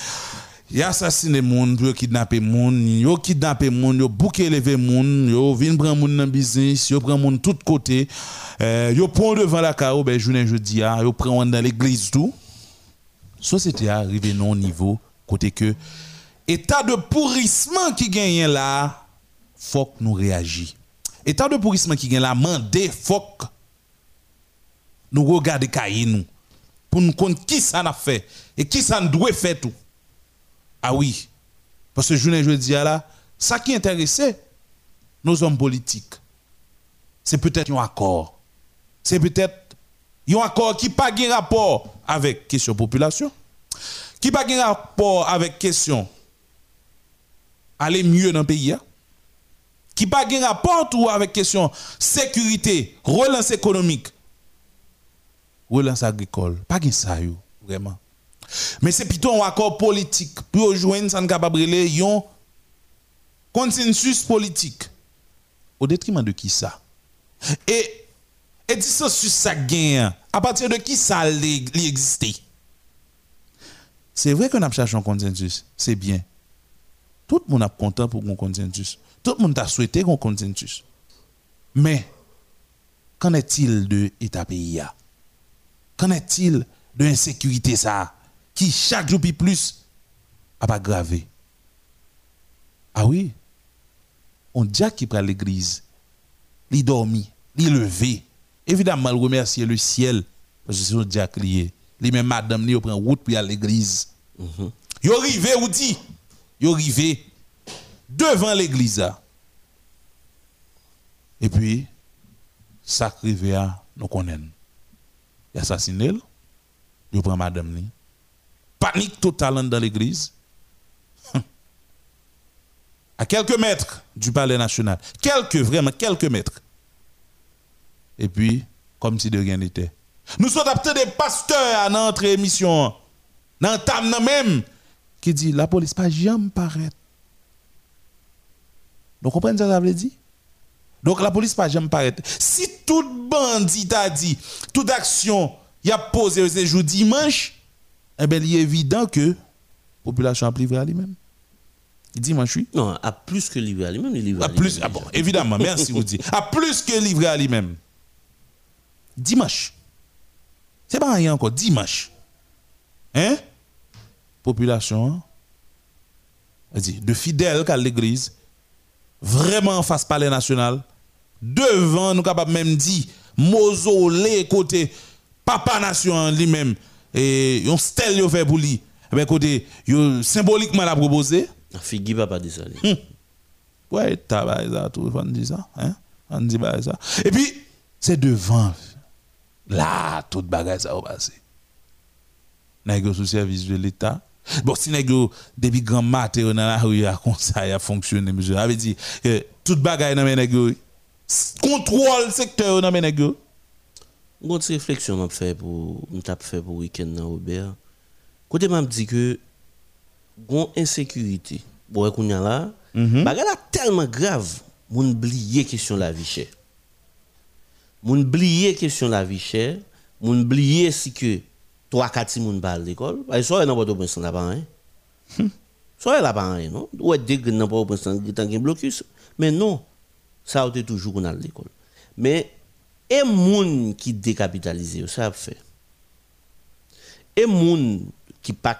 y assassiné moun, yo kidnappé moun, yo kidnappé moun, yo bouqué levé moun, yo vin prendre moun dans business, yo prend moun tout côté. Euh, yo prend devant la carreau, ben journée jeudi a, yo prend dans l'église tout. Société arrivé non niveau côté que état de pourrissement qui gagne là, faut que nous réagir état de pourrissement qui gagne la mandé faut que nous nous pour nous connaître qui ça n'a fait et qui ça doit faire tout. Ah oui. Parce que je ne dis là, ça qui intéressait nos hommes politiques. c'est peut-être un accord. C'est peut-être un accord qui n'a pas de rapport avec question population, qui n'a pas de rapport avec question aller mieux dans le pays, hein. Qui pas de rapport tout avec question sécurité, relance économique, relance agricole. Pas de ça, vraiment. Mais c'est plutôt un accord politique. Pour rejoindre ça capable un consensus politique. Au détriment de qui ça? Et et dissensus ça à partir de qui ça existait C'est vrai qu'on a cherché un consensus, c'est bien. Tout le monde est content pour un consensus. Tout le monde a souhaité un consensus. Mais qu'en est-il de l'État pays Qu'en est-il de l'insécurité ça qui chaque jour plus? A pas gravé. Ah oui, on dit qu'il prend l'église, il dormi, il levé. Évidemment, il remercie le ciel parce que c'est un diacre lié. Les même madame il prend route pour aller à l'église. Mm Il arrivé ou dit, il arrivé devant l'église Et puis ça arrivé à nous connaître. Il assassiné, il prend madame ni panique totale dans l'église. à quelques mètres du palais national. Quelques, vraiment, quelques mètres. Et puis, comme si de rien n'était. Nous sommes des pasteurs à notre émission. Dans le même, qui dit la police pas jamais paraître. Donc, comprenez ce que ça veut dire? Donc, la police pas jamais paraître. Si tout bandit a dit, toute action, il a posé ce jour dimanche, eh bien, il est évident que la population a livré à lui-même. Dimanche, oui. Non, a plus que livré à lui-même, il livre à, plus, ah bon, évidemment, merci vous dites. A plus que livré à lui-même. Dimanche. C'est pas rien encore, dimanche. Hein? Population, dit, de fidèles qu'à l'église, vraiment face palais national, devant, nous capables même dire, mausolée côté papa nation lui-même, et un stèle yo fait pour lui. Eh ben côté symboliquement la proposé. Figui pas dit ça hum. ouais tabac ça tout on dit ça hein? On dit ça. Et puis c'est devant là toute bagage ça va passer. Nèg sous service de l'état bon si nèg depuis grand matin dans la rue comme ça a fonctionné monsieur avait dit que toute bagage dans nèg contrôle secteur dans nèg une réflexion m'a fait pour m'a fait pour week-end dans Robert. Côté m'a dit que gon insécurité. Bon qu'on y a là, tellement grave, moun oublier question la vie chère. Moun oublier question la vie chère, moun oublier si que trois quatre moun pas à l'école, que soit n'a pas de prince là pas hein. Soit là pas rien non? Ou est n'a pas de prince tant blocus, mais non. Ça a été toujours qu'on à l'école. Mais et moun qui décapitalisé ça a fait et moun qui pas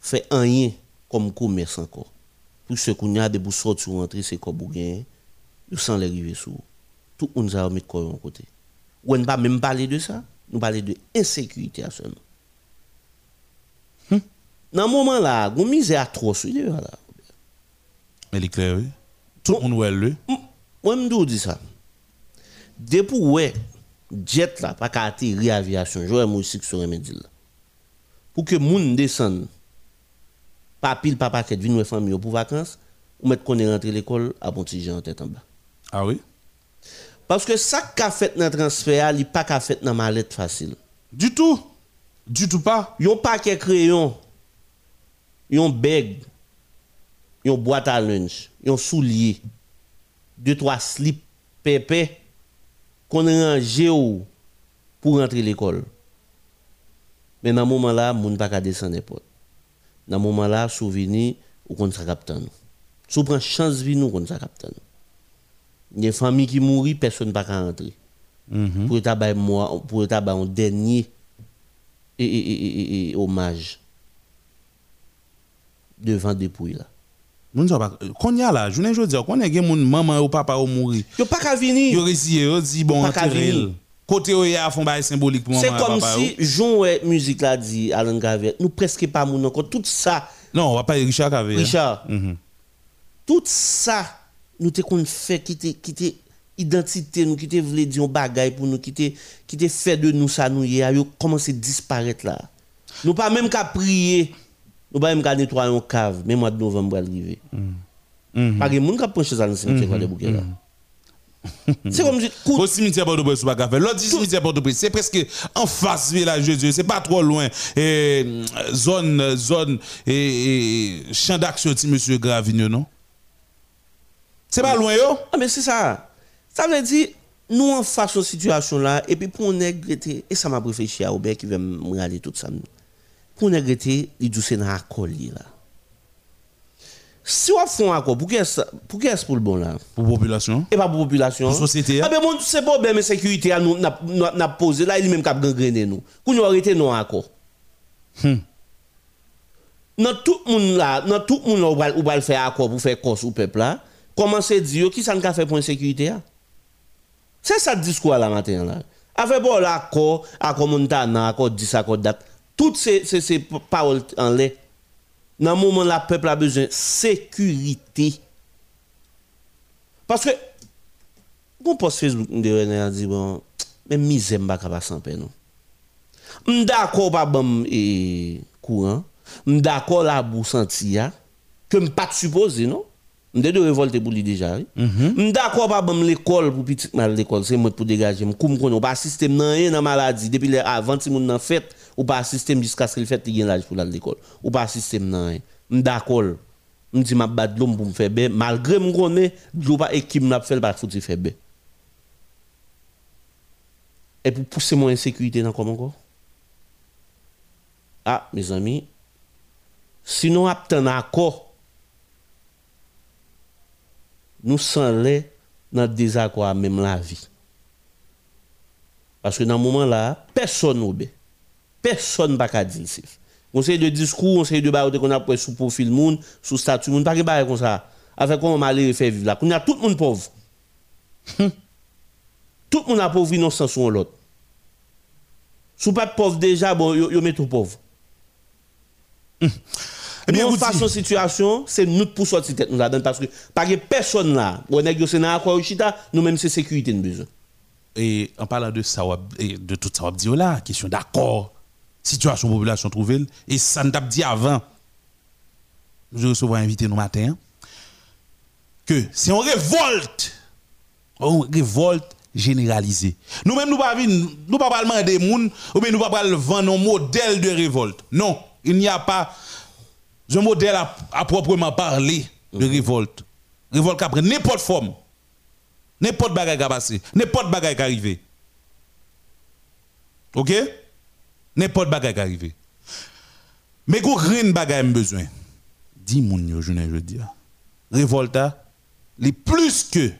fait rien comme commerce encore pour ce qu'on a des pour sortir ou entrer c'est comme gain sans les river sous tout on a mis quoi côté? Ou on pas même parler de ça? Nous parler de insécurité à seulement hum? dans ce moment là gon misère atroce mais est clair oui. Tout le monde le. moi me dis ça. Depuis ouais jet là pas qu'à atterrir aviation jouer musique sur dit là. Pour que moun descende pas pile pas paquet venir famille pour vacances ou mettre qu'on est rentré l'école à bon en tête en bas. Ah oui? Parce que ça qu'a fait dans transfert il pas qu'a fait dans mallette facile du tout du tout pas yon paquet crayon yon bag yon boîte à lunch yon soulier deux trois slips pépé qu'on range ou pour rentrer l'école. Mais dans ce moment-là, moun pas qu'à descendre n'importe. Dans ce moment-là, souvenir ou qu'on sa capitaine. Si prend chance vie nous qu'on sa capitaine. Il y a des familles qui mourent, personne pas qu'à rentrer. Mm Pour établir moi pour établir un dernier et, et, et, hommage devant dépouille là. Moun sa pa, kon ya la, jounen jò diyo, kon e gen moun maman ou papa ou mouri. Yo pa ka vini. Yo resiye, yo di bon anterel. Kote yo ya fon baye symbolik pou maman ou papa ou. Se kom si, joun wè müzik la di Alan Gavet, nou preske pa moun ankon, tout sa. Non, wap paye Richard Gavet. Richard. Tout sa, nou te kon fè ki te identité nous qui te voulait dire pour nous qui te qui te fait de nous ça nous hier yo commencé à disparaître là nous pas même qu'à prier nous pas même qu'à nettoyer un cave mais mois de novembre arriver pas de monde qui prend chez ça dans cimetière quoi, des bouquets là c'est comme si Au cimetière Port-au-Prince, pas café. L'autre cimetière Port-au-Prince, c'est presque en face village de Dieu, c'est pas trop loin. Et, zone, zone, et, champ d'action, ti monsieur Gravigno, non? C'est pas loin, yo? Ah, mais c'est ça. Ça veut dire, nous en face de situation là, et puis pour on regretter, et ça m'a réfléchi à Aubert qui va me regarder tout ça. Pour on regretter, il dit c'est dans l'accord là. Si on fait un accord, pour qui est-ce pour pour le bon là? Pour la population? Et pas pour la population. Pour la société, Ah ben bon, c'est pas bien, mais sécurité, à nous, n'a- posé là, il même cap gangrené nous. Qu'on nous arrêté non accord. Dans tout le monde là, dans tout le monde là, ou va- faire accord pour faire cause au peuple là, comment c'est dire qui ça ne fait pour la sécurité là? C'est ça le discours là matin là. Avec bon l'accord, accord Montana, accord 10, accord date, toutes ces, ces, ces paroles en l'air. Dans le moment là, le peuple a besoin de sécurité. Parce que, mon post Facebook, me a dit, bon, mais misère, m'a pas sans peine. M'dakor pas bon et courant. M'dakor la bourse antia que m'pas pas supposé non. M'de de révolter pour lui déjà. oui. M'dakor pas bon l'école pour petit mal l'école, c'est moi pour dégager. M'koum kono pas système dans maladie depuis avant moun nan fête ou pas système jusqu'à ce qu'il fait l'âge pour l'école. Ou pas système nan rien. M'dakor. M'di m'a bat l'homme pour me faire bien malgré m'konne l'eau pas équipe n'a fait pas foutu faire bien. Et pour pousser mon insécurité dans comment encore Ah, mes amis, sinon, après un accord, nous sommes dans le désaccord même la vie. Parce que dans ce moment-là, personne n'obé. Personne ne va pas dire ça. On sait de discours, on sait de barres qu'on a pris sous profil monde, sous statut monde, pas que barre comme ça. Avec comment malheureux fait vivre là? On a tout le monde pauvre. tout le monde a pauvre dans un sens ou l'autre. Sous pas pauvre déjà, bon, yo, yo met tout pauvre. Eh bien, nous, aux situation, c'est nous pour sortir tête nous là-dedans parce que pas que personne là, on est c'est dans quoi chita, nous même c'est sécurité nous besoin. Et en parlant de ça, et de tout ça, on dit là, question d'accord, situation population trouvée, et ça nous dit avant, je recevoir invité nous matin, que si on révolte, on révolte généralisée. Nous-mêmes, nous venir- nous pas pas demander des gens, ou bien nous pas pas vendre un modèle de révolte. Non, il n'y a pas un modèle à, à proprement parler de révolte. Révolte qui prend n'importe forme. N'importe bagaille qui a passé, n'importe bagaille qui arrive. OK? N'importe bagaille qui arrive. Mais qu'on rien bagaille besoin. Dis moun yo je veux dire. Révolta les plus que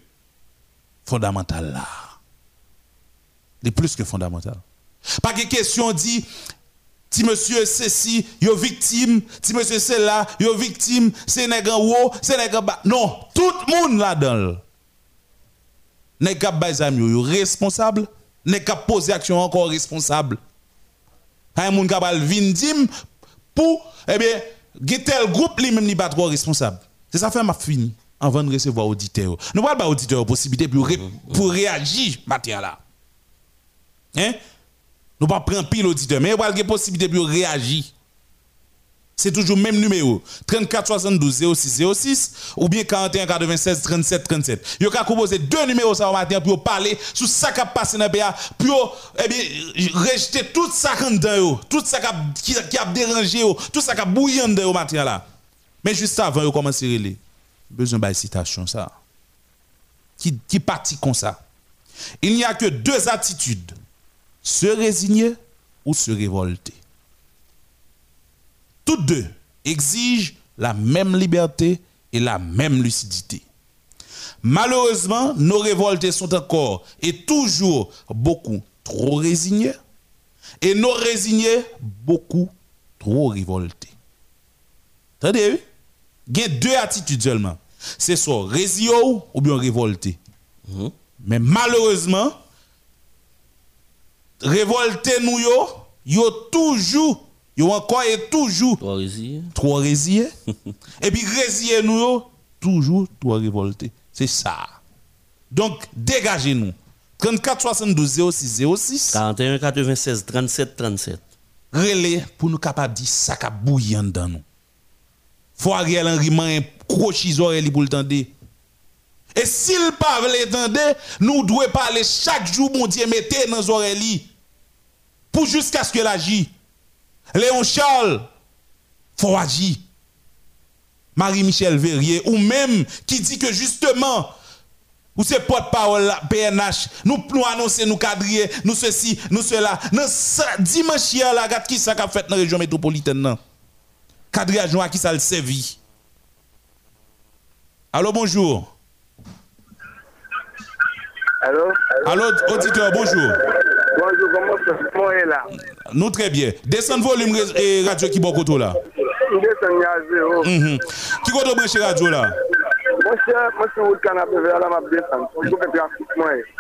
fondamental là. Les plus que fondamental. Pas que question dit si monsieur ceci, yo victime, si monsieur c'est là, yo victime, c'est nèg en haut, c'est en bas. Non, tout le monde là-dedans. Nèg k'ap bay zam yo, yo responsable, nèg k'ap poser action encore responsable. Un moun k'ap al vin dim pour eh bien, tel groupe li même li pas responsable. C'est ça fait m'a fini avant de recevoir auditeur. Nous pas auditeur possibilité pour ré- pour réagir matin là. Hein? Nous pas prendre pile auditeur, mais il y a possibilité pour réagir. C'est toujours le même numéro. 34 72 06 06 ou bien 41 96 37 37. Vous pouvez composer deux numéros ça matin pour parler sur ça qui a passé dans le pays, pour eh rejeter tout ça qui tout ça qui a, dérangé, tout ça qui a bouillant dedans matin là. Mais juste avant, vous commencez à. Besoin de citation. Qui, qui partit comme ça. Il n'y a que deux attitudes. Se résigner ou se révolter. Toutes deux exigent la même liberté et la même lucidité. Malheureusement, nos révoltés sont encore et toujours beaucoup trop résignés et nos résignés beaucoup trop révoltés. Attendez, oui? Il y a deux attitudes seulement. C'est soit résigné ou bien révolté. Mais malheureusement, révolté nous yo, yo toujours, yo encore et toujours Trop résigné. trop résigné. et puis résigné nous yo, toujours trop révolté. C'est ça. Donc, dégagez-nous. 34 72 06 06. 41 96 37 37. Relais pour nous capables de dire ça qui bouillant dans nous. Faut Ariel Henry man crochis oreilles pour le tendre. Et s'il pas veut tendre, nous devons parler chaque jour mon Dieu mettez dans nos oreilles pour jusqu'à ce que l'agit. Léon Charles, faut agir. Marie-Michel Verrier, ou même qui dit que justement, ou c'est porte-parole PNH, nous, nous annoncer, nous cadrer, nous ceci, nous cela. Nous, dimanche, la gâte qui ça qu'a fait dans la région métropolitaine. Non? Cadriage à qui ça le servi. Allô, bonjour. Allô? Allô, auditeur, bonjour. Bonjour, comment ça est là? Nous très bien. Descends volume et radio qui bon côté là. Descends à zéro. Mhm. Qui côté branché radio là?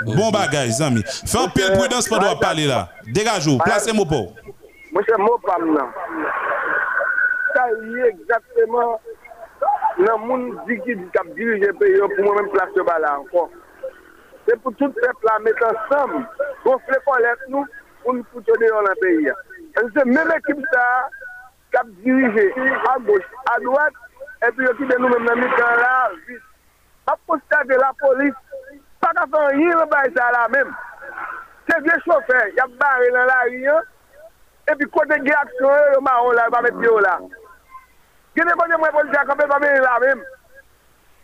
Bon bagage, zami. Fais un de prudence pendant parler là. Dégagez-vous, placez-moi pas. Monsieur, maintenant. Ça y est exactement. Nan moun di ki di kap dirije pe yo pou mwen men plase ba la ankon. Se pou tout pepla met ansam, gonfle kolet nou, pou nou pou tene yon la peyi ya. En se men ekip sa, kap dirije, a goch, a doat, epi yo ki de nou men nan mitan la, vis. A postage la polis, pa ka fan yin an bay sa la men. Se vye chofer, yap bare nan la riyan, epi kote ge aksyon yo, ma on la, yo pa met yo la. Gene bonye mwen polis akampe, pa men la mèm.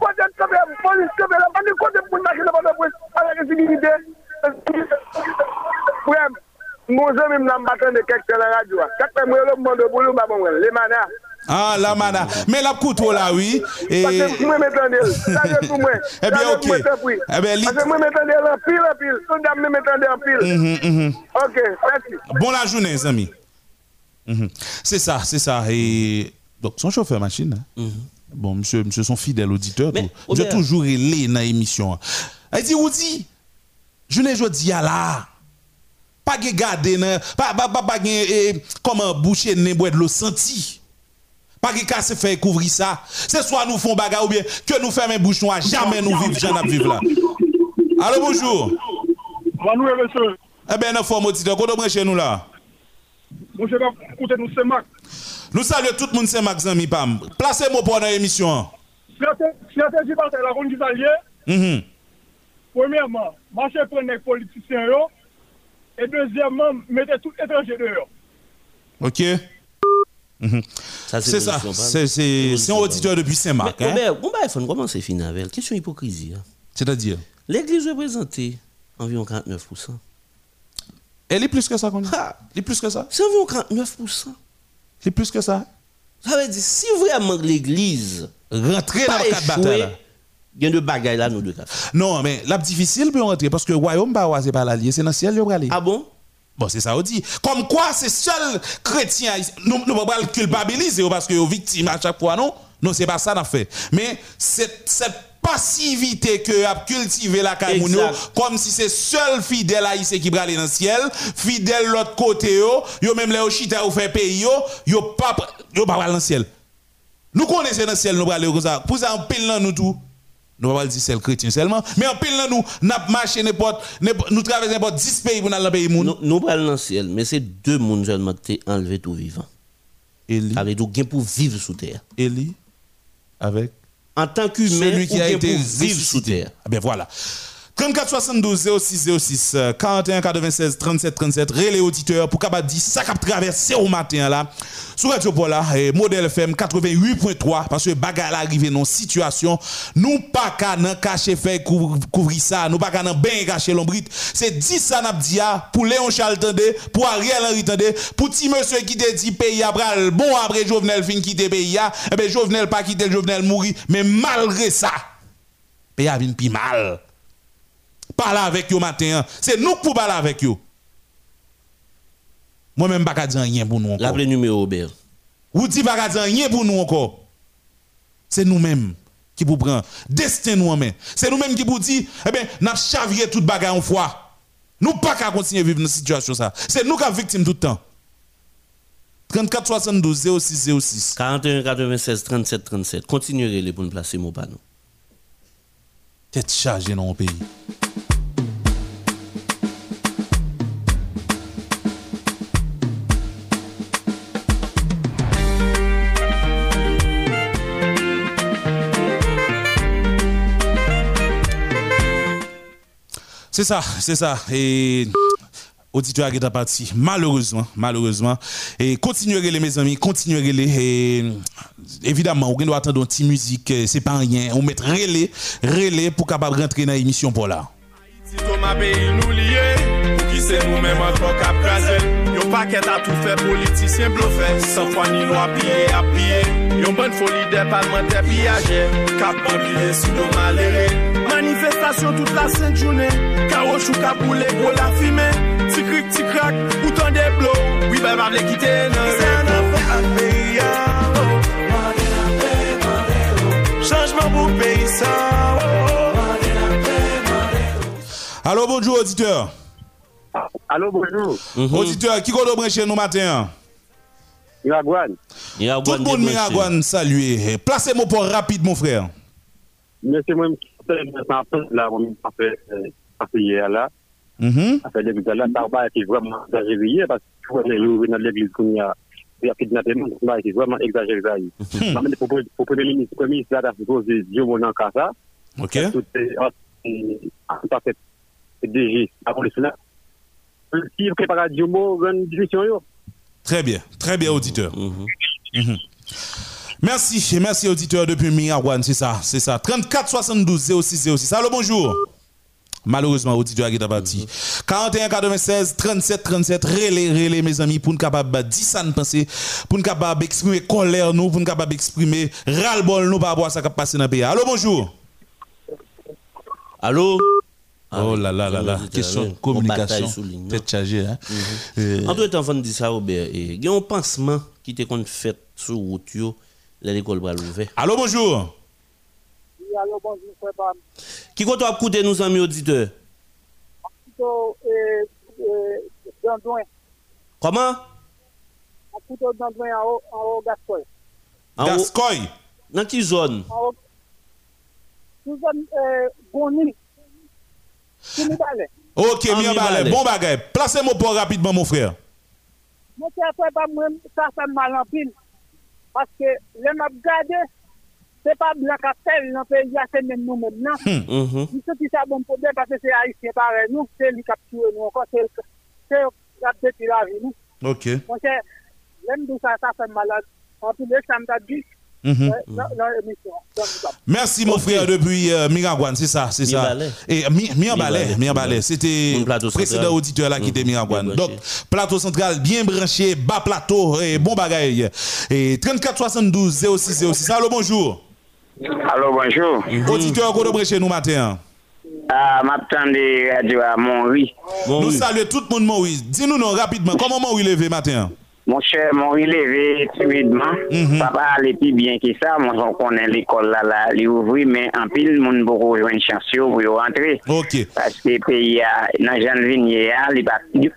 Kote polis la. Kote pou pou moun nan batan de kek la radyo. Kakpe mwen. Le mana. Ah, la mana. Mais la koutou là, oui. Et... Parce que moi, m'étendais. Ça, c'est pour moi. Eh bien, ok. Eh bien, Parce que moi, m'étendais en pile, en pile. Tout dame m'étendait en pile. Mm -hmm, mm -hmm. Ok, merci. Bon la journée, les amis. Mm -hmm. C'est ça, c'est ça. Et donc, son chauffeur machine. Hein? Mm -hmm. Bon, monsieur, monsieur, son fidèle auditeur. Mais, tout. J'ai toujours relé dans l'émission. Elle dit, Oudi, je pas dit à là. Pas de garder, pas pas pas pas comment boucher ne boire de l'eau senti. Pas de casser faire couvrir ça. C'est soit nous font bagarre ou bien que nous fermons bouche noire, jamais nous vivons, j'en vivre là. Allô, bonjour. Bonjour, monsieur. Eh bien, nous forme auditeur, qu'on chez nous là? Nous saluons tout le monde, c'est Max Zami Pam. Placez-moi pour dans l'émission. Stratégie par la ronde d'Italien. Mm -hmm. Premièrement, marcher pour les politiciens. Et deuxièmement, mettez tout étranger dehors. Ok. Mm -hmm. C'est ça. C'est un auditeur depuis Saint-Marc. Hein? Robert, on va commencer finir avec. Question hypocrisie. Hein? C'est-à-dire? L'église représentée environ 49%. Elle est plus que ça, ah, Elle est plus que ça. C'est environ 49%. C'est plus que ça. Ça veut dire, si vraiment l'église rentrer dans le cadre bataille, il y a de bagailles là, nous deux cas. Non, mais la difficile pour rentrer parce que le royaume, c'est pas l'allié, c'est dans le ciel, il aller. Ah bon? Bon, c'est ça, on dit. Comme quoi, c'est seul chrétien, nous ne pouvons pas le culpabiliser parce que est victime à chaque fois, non? Non, c'est pas ça, en fait. Mais cette, cette passivité que a cultivé la Caïmounio, comme si c'est seul fidèle haïtien qui aller dans le ciel, fidèle l'autre côté, yo, yo même les chita ou fait pays, yo, yo pas, yo pas dans le ciel. Nous connaissons dans le ciel, nous aller comme ça. Pour ça, en pile dans nous tout. Nous pas dire c'est le chrétien seulement, mais en pile dans nous, n'a marché n'importe, nous traversons n'importe 10 pays pour aller dans le pays Nous, nous pas dans le ciel, mais c'est deux mondes seulement qui enlevé tout vivant. Eli. Avec tout gain pour vivre sous terre. Eli. Avec en tant qu'humain, celui qui a été vivre sous terre. Ah ben voilà. 34 72 06 06 41 96 37 37 relais auditeurs pour capable dire ça cap traverser au matin là. Sur Radio Pola et modèle FM 88.3 parce que bagarre arrivé dans situation. Nous pas qu'à nan cacher faire couvrir ça. Nous pas qu'à nan ben cacher l'ombrite c'est 10 ça n'a dit pour Léon Charles tande pour Ariel Henry tande pour petit monsieur qui te dit pays après bon après Jovenel fin quitter pays et ben Jovenel pas quitter Jovenel mourir mais malgré ça pays a vinn pi mal parler avec eux matin. C'est nous pour parler avec eux. Moi-même, je ne dire rien pour nous encore. Rappelez le numéro, Robert. Vous dites pas dire rien pour nous encore. C'est nous-mêmes qui vous prenons. Destin nous-mêmes. C'est nous-mêmes qui vous dit, eh bien, nous chaviré toute bagarre en fois. Nous pas qu'à continuer à vivre dans cette situation. ça. C'est nous qui sommes victimes tout le temps. 34 72 06 06. 41 96 37 37. Continuez les pour nous placer mon panneau. Tête chargée dans le pays. C'est ça, c'est ça. Et auditeur qui est parti, malheureusement, malheureusement. Et continuez les mes amis, continuez les. Et, évidemment, on doit attendre une petite musique, c'est pas rien. On met relais, relais pour capable rentrer dans l'émission pour là. Qu'aprasé Yon paquet à tout fait. Politicien bluffé Sans foi ni loi pillé à piller Yon bonne folie des parlementaires pillagés Cap pillé sous nos malheureux. Manifestation toute la sainte journée. Caoutchouc caboulé pour la fumée Ti cric, ti crac, bouton des blows Oui, ben, va les quitter, non Changement pour payer ça Allô, bonjour, auditeur. Allô, bonjour. Mm -hmm. Auditeur, qui compte brancher nous matin? Miragouane. Tout le monde Miragouane salué. Placez-moi pour rapide, mon frère. Monsieur, moi, je suis là, je suis passé hier là. Après l'église là, ça va être vraiment exagéré parce que vous voyez, dans l'église qu'on y a. Il y a kidnappement, ça va être vraiment exagéré. Même pour Premier ministre, Premier ministre, là, c'est supposé Dieu mon en cas ça. Ok. Tout est en fait DG, avant le Sénat. Qui prépare du mot, une discussion. Très bien, très bien, auditeur. Mhm. Merci, merci, auditeur depuis Miragouane, c'est ça, c'est ça. 34 72 06 06. Allô, bonjour. Malheureusement, auditeur qui est parti. 41 96 37 37, relais, relais, mes amis, pour nous capable dire ça nous penser, pour nous capable exprimer colère, nous, pour nous capable exprimer ras-le-bol, nous, par rapport à ça qui passe dans le pays. Allô, bonjour. Allô? Oh là là là là, question de communication, peut-être chargée. Hein? En tout cas, de dire ça, Robert, il y a un pansement qui était fait sur route, l'école va l'ouvrir. Allô, bonjour. Oui, allô, bonjour, frère Bam. Qui compte écouter nous, amis auditeurs? Euh, euh. Comment? En haut, Gascoy. Gascoy? Dans quelle zone? En haut. Euh, Boni. Ok, bien balai. Bon bagay. Placez-moi pour rapidement, mon frère. Moi, c'est après, pas moi, ça fait mal en pile. Parce que les m'a gardé, c'est pas blanc qu'à faire dans le pays, c'est même nous maintenant. Nous sommes ça bon problème parce que c'est haïtien pareil. Nous, c'est lui qui a tué nous encore, c'est la petite la vie. Ok. Moi, c'est, l'aime tout ça, ça fait malade. En plus, ça m'a dit. Mhm. Merci mon frère depuis euh, Miragouane, c'est ça, c'est ça. Et Mirbalais, Mirbalais, c'était le précédent auditeur là qui était Miragouane. Donc plateau central bien branché, bas plateau et bon bagaille. Et 34 72 06 06. Allô bonjour. Allô bonjour. Auditeur qu'on branché nous matin? Ah, m'attendez radio à Montri. Nous saluons tout le monde Montri. Dis-nous non rapidement comment Montri levé matin? Mon cher, mon levé timidement. Papa allait plus bien que ça. Moi, on connaît l'école là, là, il ouvre, mais en pile, mon beaucoup une chance pour rentrer. Ok. Parce que le pays, dans Jean Vignier,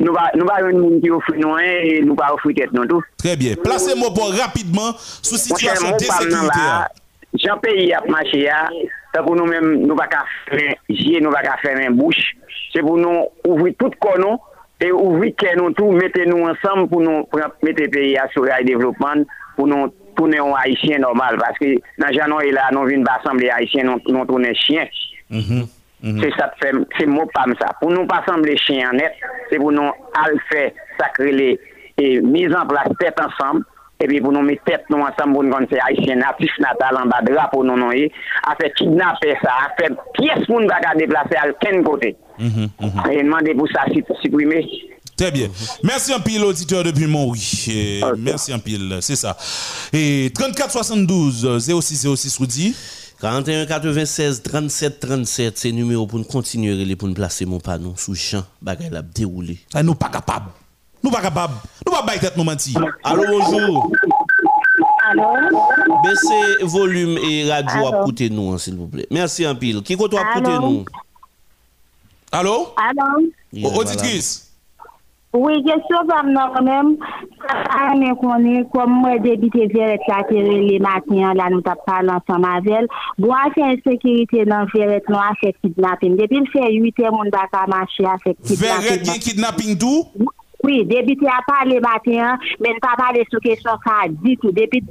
nous va une qui offre nous et nous pas offrir tête nous tout. Très bien. Placez-moi pour rapidement sous situation de sécurité. Jean pays a marché c'est pour nous même nous pas faire nous pas faire une bouche. C'est pour nous ouvrir tout corps E ou wikè nou tou, mette nou ansam pou nou mette peyi asura e devlopman pou nou toune yon haisyen normal. Paske nan janon e la, nou vin basan le haisyen, nou, nou toune chien. Mm -hmm, mm -hmm. Se sa te fe, se mou pam sa. Pou nou basan le chien anet, se pou nou al fe sakre le e mizan plas tet ansam. E pi pou nou mette tet nou ansam pou nou kon se haisyen natif natal an ba dra pou nou nou e. A fe kidnap pe sa, a fe piyes pou nou baka deplase al ken kote. Quel côté. Et demander pour ça supprimer. Très bien. Merci un pile, auditeur depuis Montry. Merci un pile, c'est ça. Et 34 72 06 06 vous dit 41 96 37 37, c'est numéro pour nous continuer pour nous placer mon panneau sous champ, bagay la déroulé. Ah, nous pas capable. Nous pas capable. Nous pas tête nous mentir. Allô, bonjour. Allô? Baissez volume et radio à côté nous, hein, s'il vous plaît. Merci un pile. Qui côté à côté nous? Allô? Allô? Yeah, Auditrice? Oui, question pour moi même. Ça me connaît comme moi débité Verrette la les matins, là nous avons parlé ensemble avec elle. Bon, c'est insécurité dans Verrette, non, a fait kidnapping. Depuis le fait 8 heures, on ne va pas marcher à fait kidnapping. Verrette, kidnapping d'où? Oui, débité a parlé matin, mais pas parlé sur question ça dit tout. Depuis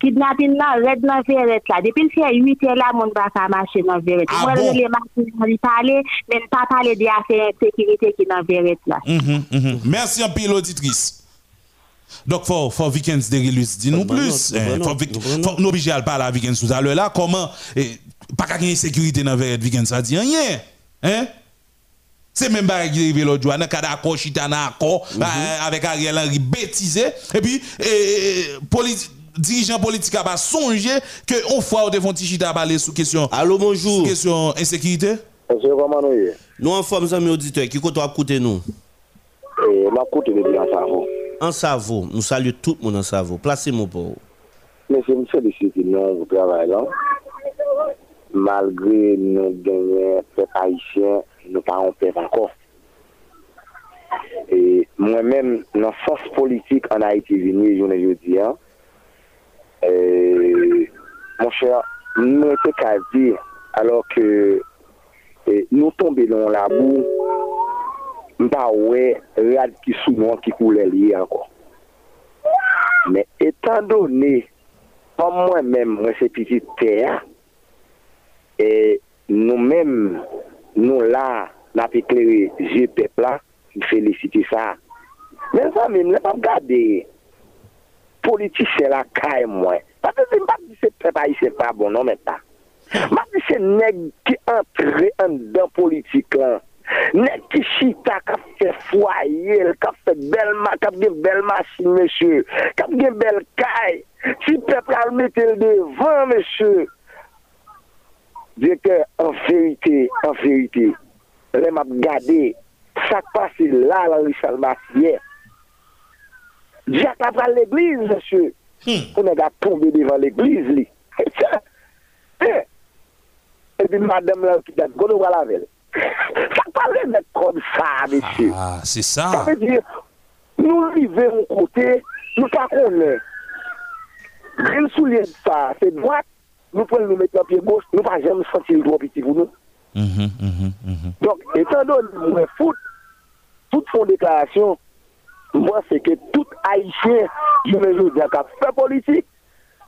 kidnapping là, red dans Verret là. Depuis le fait 8 heures là mon pas marcher dans Verret. Moi les matins on parler, mais pas parler de affaires insécurité qui dans Verret là. Mhm, mhm. Merci un pile auditrice. Donc, faut, faut Vikens Derilus, dis-nous plus. bon, Faut, nous obliger à parler à Vikens tout à l'heure là. Comment, eh, pas qu'à gagner sécurité dans le Vikens, ça dit rien. Hein? C'est même pas qui arrive l'autre jour, dans le cas d'accord, chita dans accord, bah, avec Ariel Henry bêtisé. Et puis, eh, eh, politi- dirigeant politique a pas songé que on fois au font chita parler sous question. Allô, bonjour. question insécurité. Nous en forme, amis auditeurs, qui à côté nous? Et ma depuis en Savo. En Savo, nous saluons tout le monde en Savo. Placez-moi pour vous. Mais c'est une félicité non vous travail là. Malgré nous gagnons peuple haïtien, nou pa an pev ankon. E mwen men nan fos politik an Haiti vini, jounen jodi an, e, mwen chè, mwen te ka di, alò ke e, nou tombe nan la bou, mwen pa wè rad ki souman ki kou lè liye ankon. Men etan donè, pa mwen men mwen se piti te, e nou men mwen nou la, la pe kleri, je pepla, felicite sa. Men sa men, ne pa gade politise la kae mwen. Pate se mpa di se pepa yi se pa bon, non men pa. Mpa di se neg ki entre an dan politik lan. Neg ki chita kap fe fwaye, kap fe belma, kap gen belma si mèche, kap gen bel kae. Si pepla mette l devan mèche, Diye ke, an verite, an verite, le map gade, sak pase la Richard Massier. Diye ap pral l'eglize, mesye. Pou neg a tombe devan l'eglize li. Eh, et puis madame là qui date, qu'on va la velle. Ça parle d'être comme ça, monsieur. Ah, c'est ça. Ça veut dire, nous arrivons au côté, nous pas connaissons. Rien soulier de ça, c'est droite, nous pouvons nous mettre en pied gauche, nous pas jamais sentir le droit petit pour nous. Mm-hmm, mm-hmm. mm-hmm. Donc, étant donné que foot, toutes son déclaration, moi, c'est que tout Haïtien, je me joue d'un cap fait politique,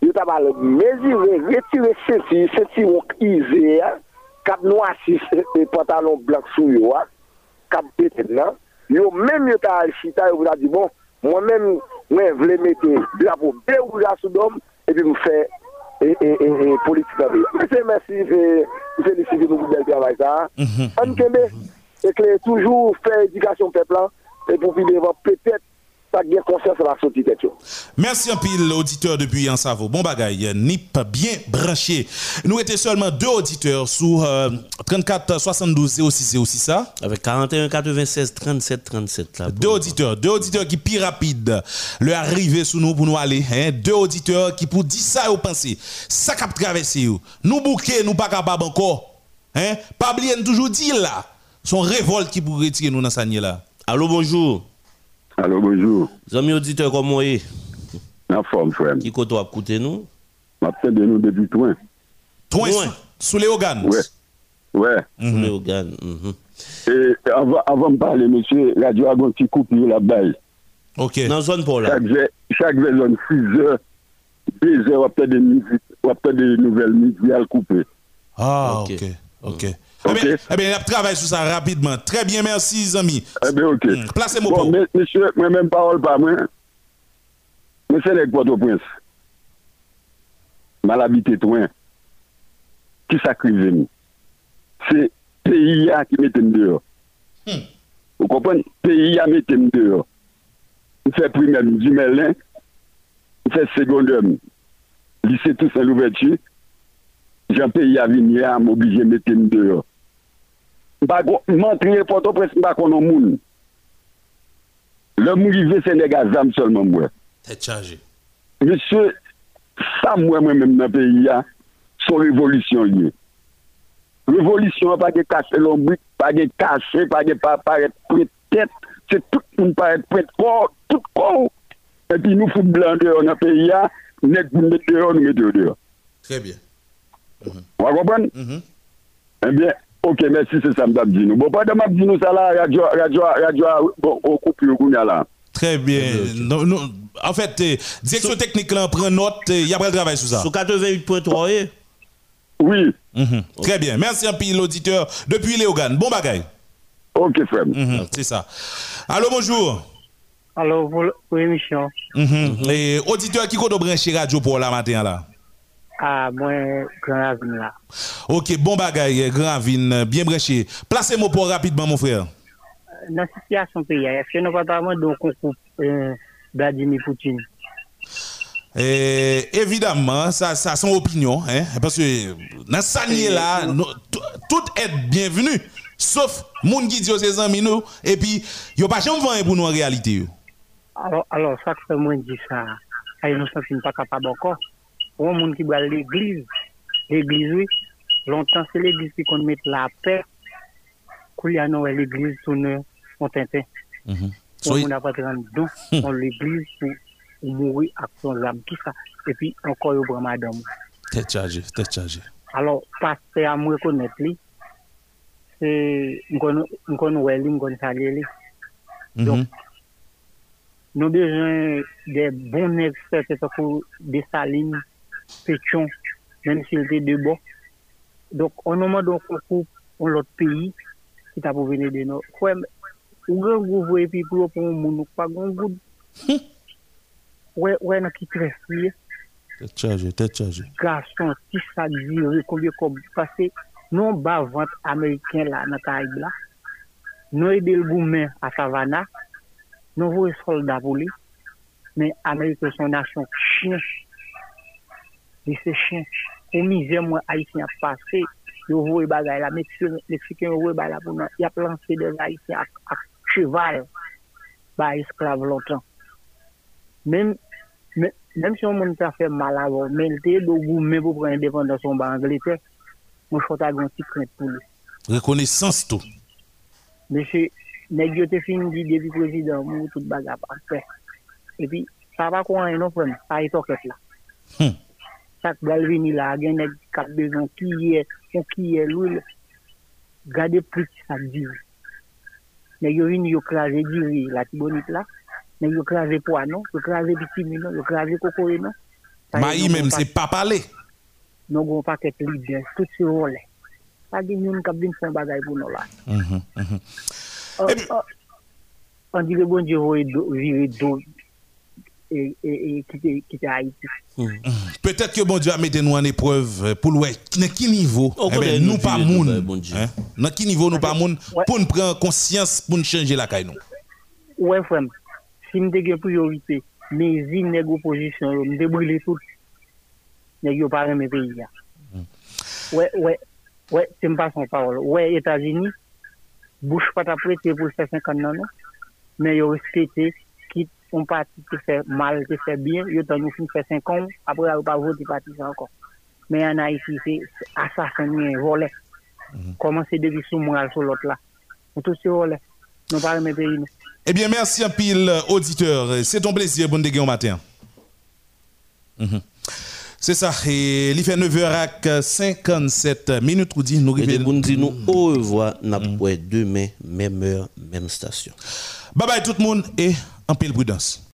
yo ta bal mezire, retire senti, senti wak ize ya, kap nou asis e pantalon blak sou yo a, kap peten nan, yo menm yo ta al chita yo vla di bon, mwen menm mwen vle mette blapou be ou la sou dom, epi mwen fe et, et, et, et politique avec. Monsieur, merci, je félicite nous pour le travail ça. On kembe, c'est que toujours faire éducation peuple là, et pour puis devant peut-être pas bien conscience de la sortie tête. yo. Merci un pile, auditeur depuis Ansavo. Bon bagaille, NIP bien branché. Nous étions seulement deux auditeurs sous euh, 34 72 06 06 ça? Avec 41 96 37 37 là. Deux auditeurs, deux auditeurs qui plus rapide le arrivé sous nous pour nous aller. Hein? Deux auditeurs qui pour dire ça au penser. Ça cap traverser. Nous bouquer, nous pas capable encore. Hein? Pas oublier toujours dire là. Son révolte qui pour retirer nous dans sa là. Allô, bonjour. Allô, bonjour. Amis auditeurs, comment est? En forme, frère. Qui côté à côté nous? Je de nous depuis Toin. Toin, sous les organes. Ouais. Ouais. Sous les organes. mhm. Et avant, avant de parler, monsieur, Radio a un petit coupure là-bas. Ok. Dans zone pour là. Chaque, chaque zone 6 heures, 2 heures, on a peut-être des, musiques- on a des nouvelles midi à couper. Ah, ok. Ok. Eh bien, eh bien, on travaille sur ça rapidement. Très bien, merci, amis. Eh bien, ok. Placez-moi bon, pour. monsieur, moi même parole pas moi. Monsieur les Port-au-Prince. Mal habité toi. Qui nous? C'est pays qui met dehors. Vous comprenez? Pays a mis dehors. On fait primaire du Merlin. On fait secondaire. Lycée Toussaint l'ouverture. jan peyi avini ya m'oblige m deyo. M'antriye poto pres mba konon moun. Le moun rive Senega zam solman mwen. Tet chaje. Monsye, sa mwen mwen mwen nan peyi a, son revolisyon liye. Revolisyon pa ge kase lombrik, pa ge kase, pa ge pa paret pret tet, se tout moun paret pret kor, tout kor. E pi nou fout blan deyo nan peyi a, nek moun mette deyo, nou mette deyo deyo. Très bien. Wa kompren? Eh bien, ok, merci, c'est ça. Bon, pas de m'ap di nou sa la, radio, radio, radio, bon, au couple yo koun ya la. Très bien. Non, non, en fait, euh, direction technique là, prend note, il y a pas le travail sur ça. Sur 88.3, eh? Oui. Mhm. Très bien. Merci un peu l'auditeur depuis Léogane. Bon bagaille. Ok, frère. Mhm, C'est ça. Allô, bonjour. Alors, pour, pour l'émission. Mhm. Et auditeur qui compte brancher radio pour la matin là. Ah, moi, Grand Ravine là. Ok, bon bagaille, grand vin, bien branché. Placez-moi pour rapidement, mon frère. Dans la situation pays, est-ce que nous pas vraiment donc on coupe euh, Vladimir Poutine? Et évidemment, ça, ça son opinion, hein, parce que dans ce là, tout est bienvenu, sauf moun qui dit ses amis nous, et puis yo pas jamais pour nous en réalité. Alors, alors, ça que moi dire ça, ça nous sens pas capable encore. Pour un monde qui va à l'église, l'église, oui, longtemps c'est l'église qui qu'on met la paix, qu'il y a non, l'église tourne en tintin. So, on n'a pas de don dans l'église pour, pour mourir à son âme, qui ça. Et puis, encore, il y a madame. Tête chargée, tête chargée. Alors, connaissons, nous connaissons saluer, lui. Donc, nous avons besoin des bons experts, c'est pour des pétions, même s'il était de bon. Donc, on demande donc pour l'autre pays qui t'a pour venir de nous. Quoi, ou grand gouvernement et puis pour pas grand goût. Ouais, ouais, n'a qui free. Tête chargée, tête chargée. Garçon, si ça dire combien comme que non bas vente américain là dans là. Nous aider le gouvernement à Savannah. Nous voyons soldats pour lui. Mais Amérique une nation chien. li se chen, ou mizè mwen Haitien pase, yo vwe bagay la, Meksiken yo vwe bagay la pou nan, ya planse de Haitien ak, ak cheval, ba esklav lontan. Men, men, menm si yon moun ta fè mal avon, men te do gou men pou pren dependansyon ba Angleterre, mwen chota gansi kwen pou lè. Rekonesans tou. Mwen se, nek yo te fin di debi prezident moun tout bagay pa fè. E pi, sa pa kwa an yon pren, a yon toket la. Hmm. Chaque gal vini là, gen nèg k'ap besoin qui est, on qui est l'huile. Gardez plus ça dit. Nèg yo vini yo diri la. Nèg yo yo non, yo non. Même c'est pas parler. Nous avons pas qu'être leader, tout ce rôle. Pas de nous qui avons fait bagay. Euh, euh, On dit que bon Dieu va virer d'eau et, et, et quitter, quitter Haïti. Peut-être que bon Dieu a mis nous en épreuve euh, pour le dans quel niveau? On eh ben, nous nous pas moun nous, bon hein? dans quel niveau nous pas moun? Pour nous prendre conscience pour nous changer la caille nous Ouais, frère, si je suis priorité, mes îles nèg opposition, je me brûler tout. Nèg yo pas mes pays. là. Ouais, ouais, ouais, c'est pas son parole. Ouais, États-Unis, bouche pas ta prêté pour faire 50 ans, non? Mais ils respecté qui ont parti qui fait mal, qui fait bien, ils ont nous fait 5 ans, après ils pas voté parti ça encore. Mais en Haïti, c'est assassin, volé. Comment c'est depuis sous moi sur l'autre là? On tous c'est volé. Nous pas mes pays. Eh bien, merci un pile euh, auditeur. C'est ton plaisir, bon dégué au matin. Mhm. C'est ça. Et il fait 9h57 minutes. Nous dit, nous Et arrivons- nous disons au revoir, pas demain, même heure, même station. Bye bye tout le monde et en pile prudence.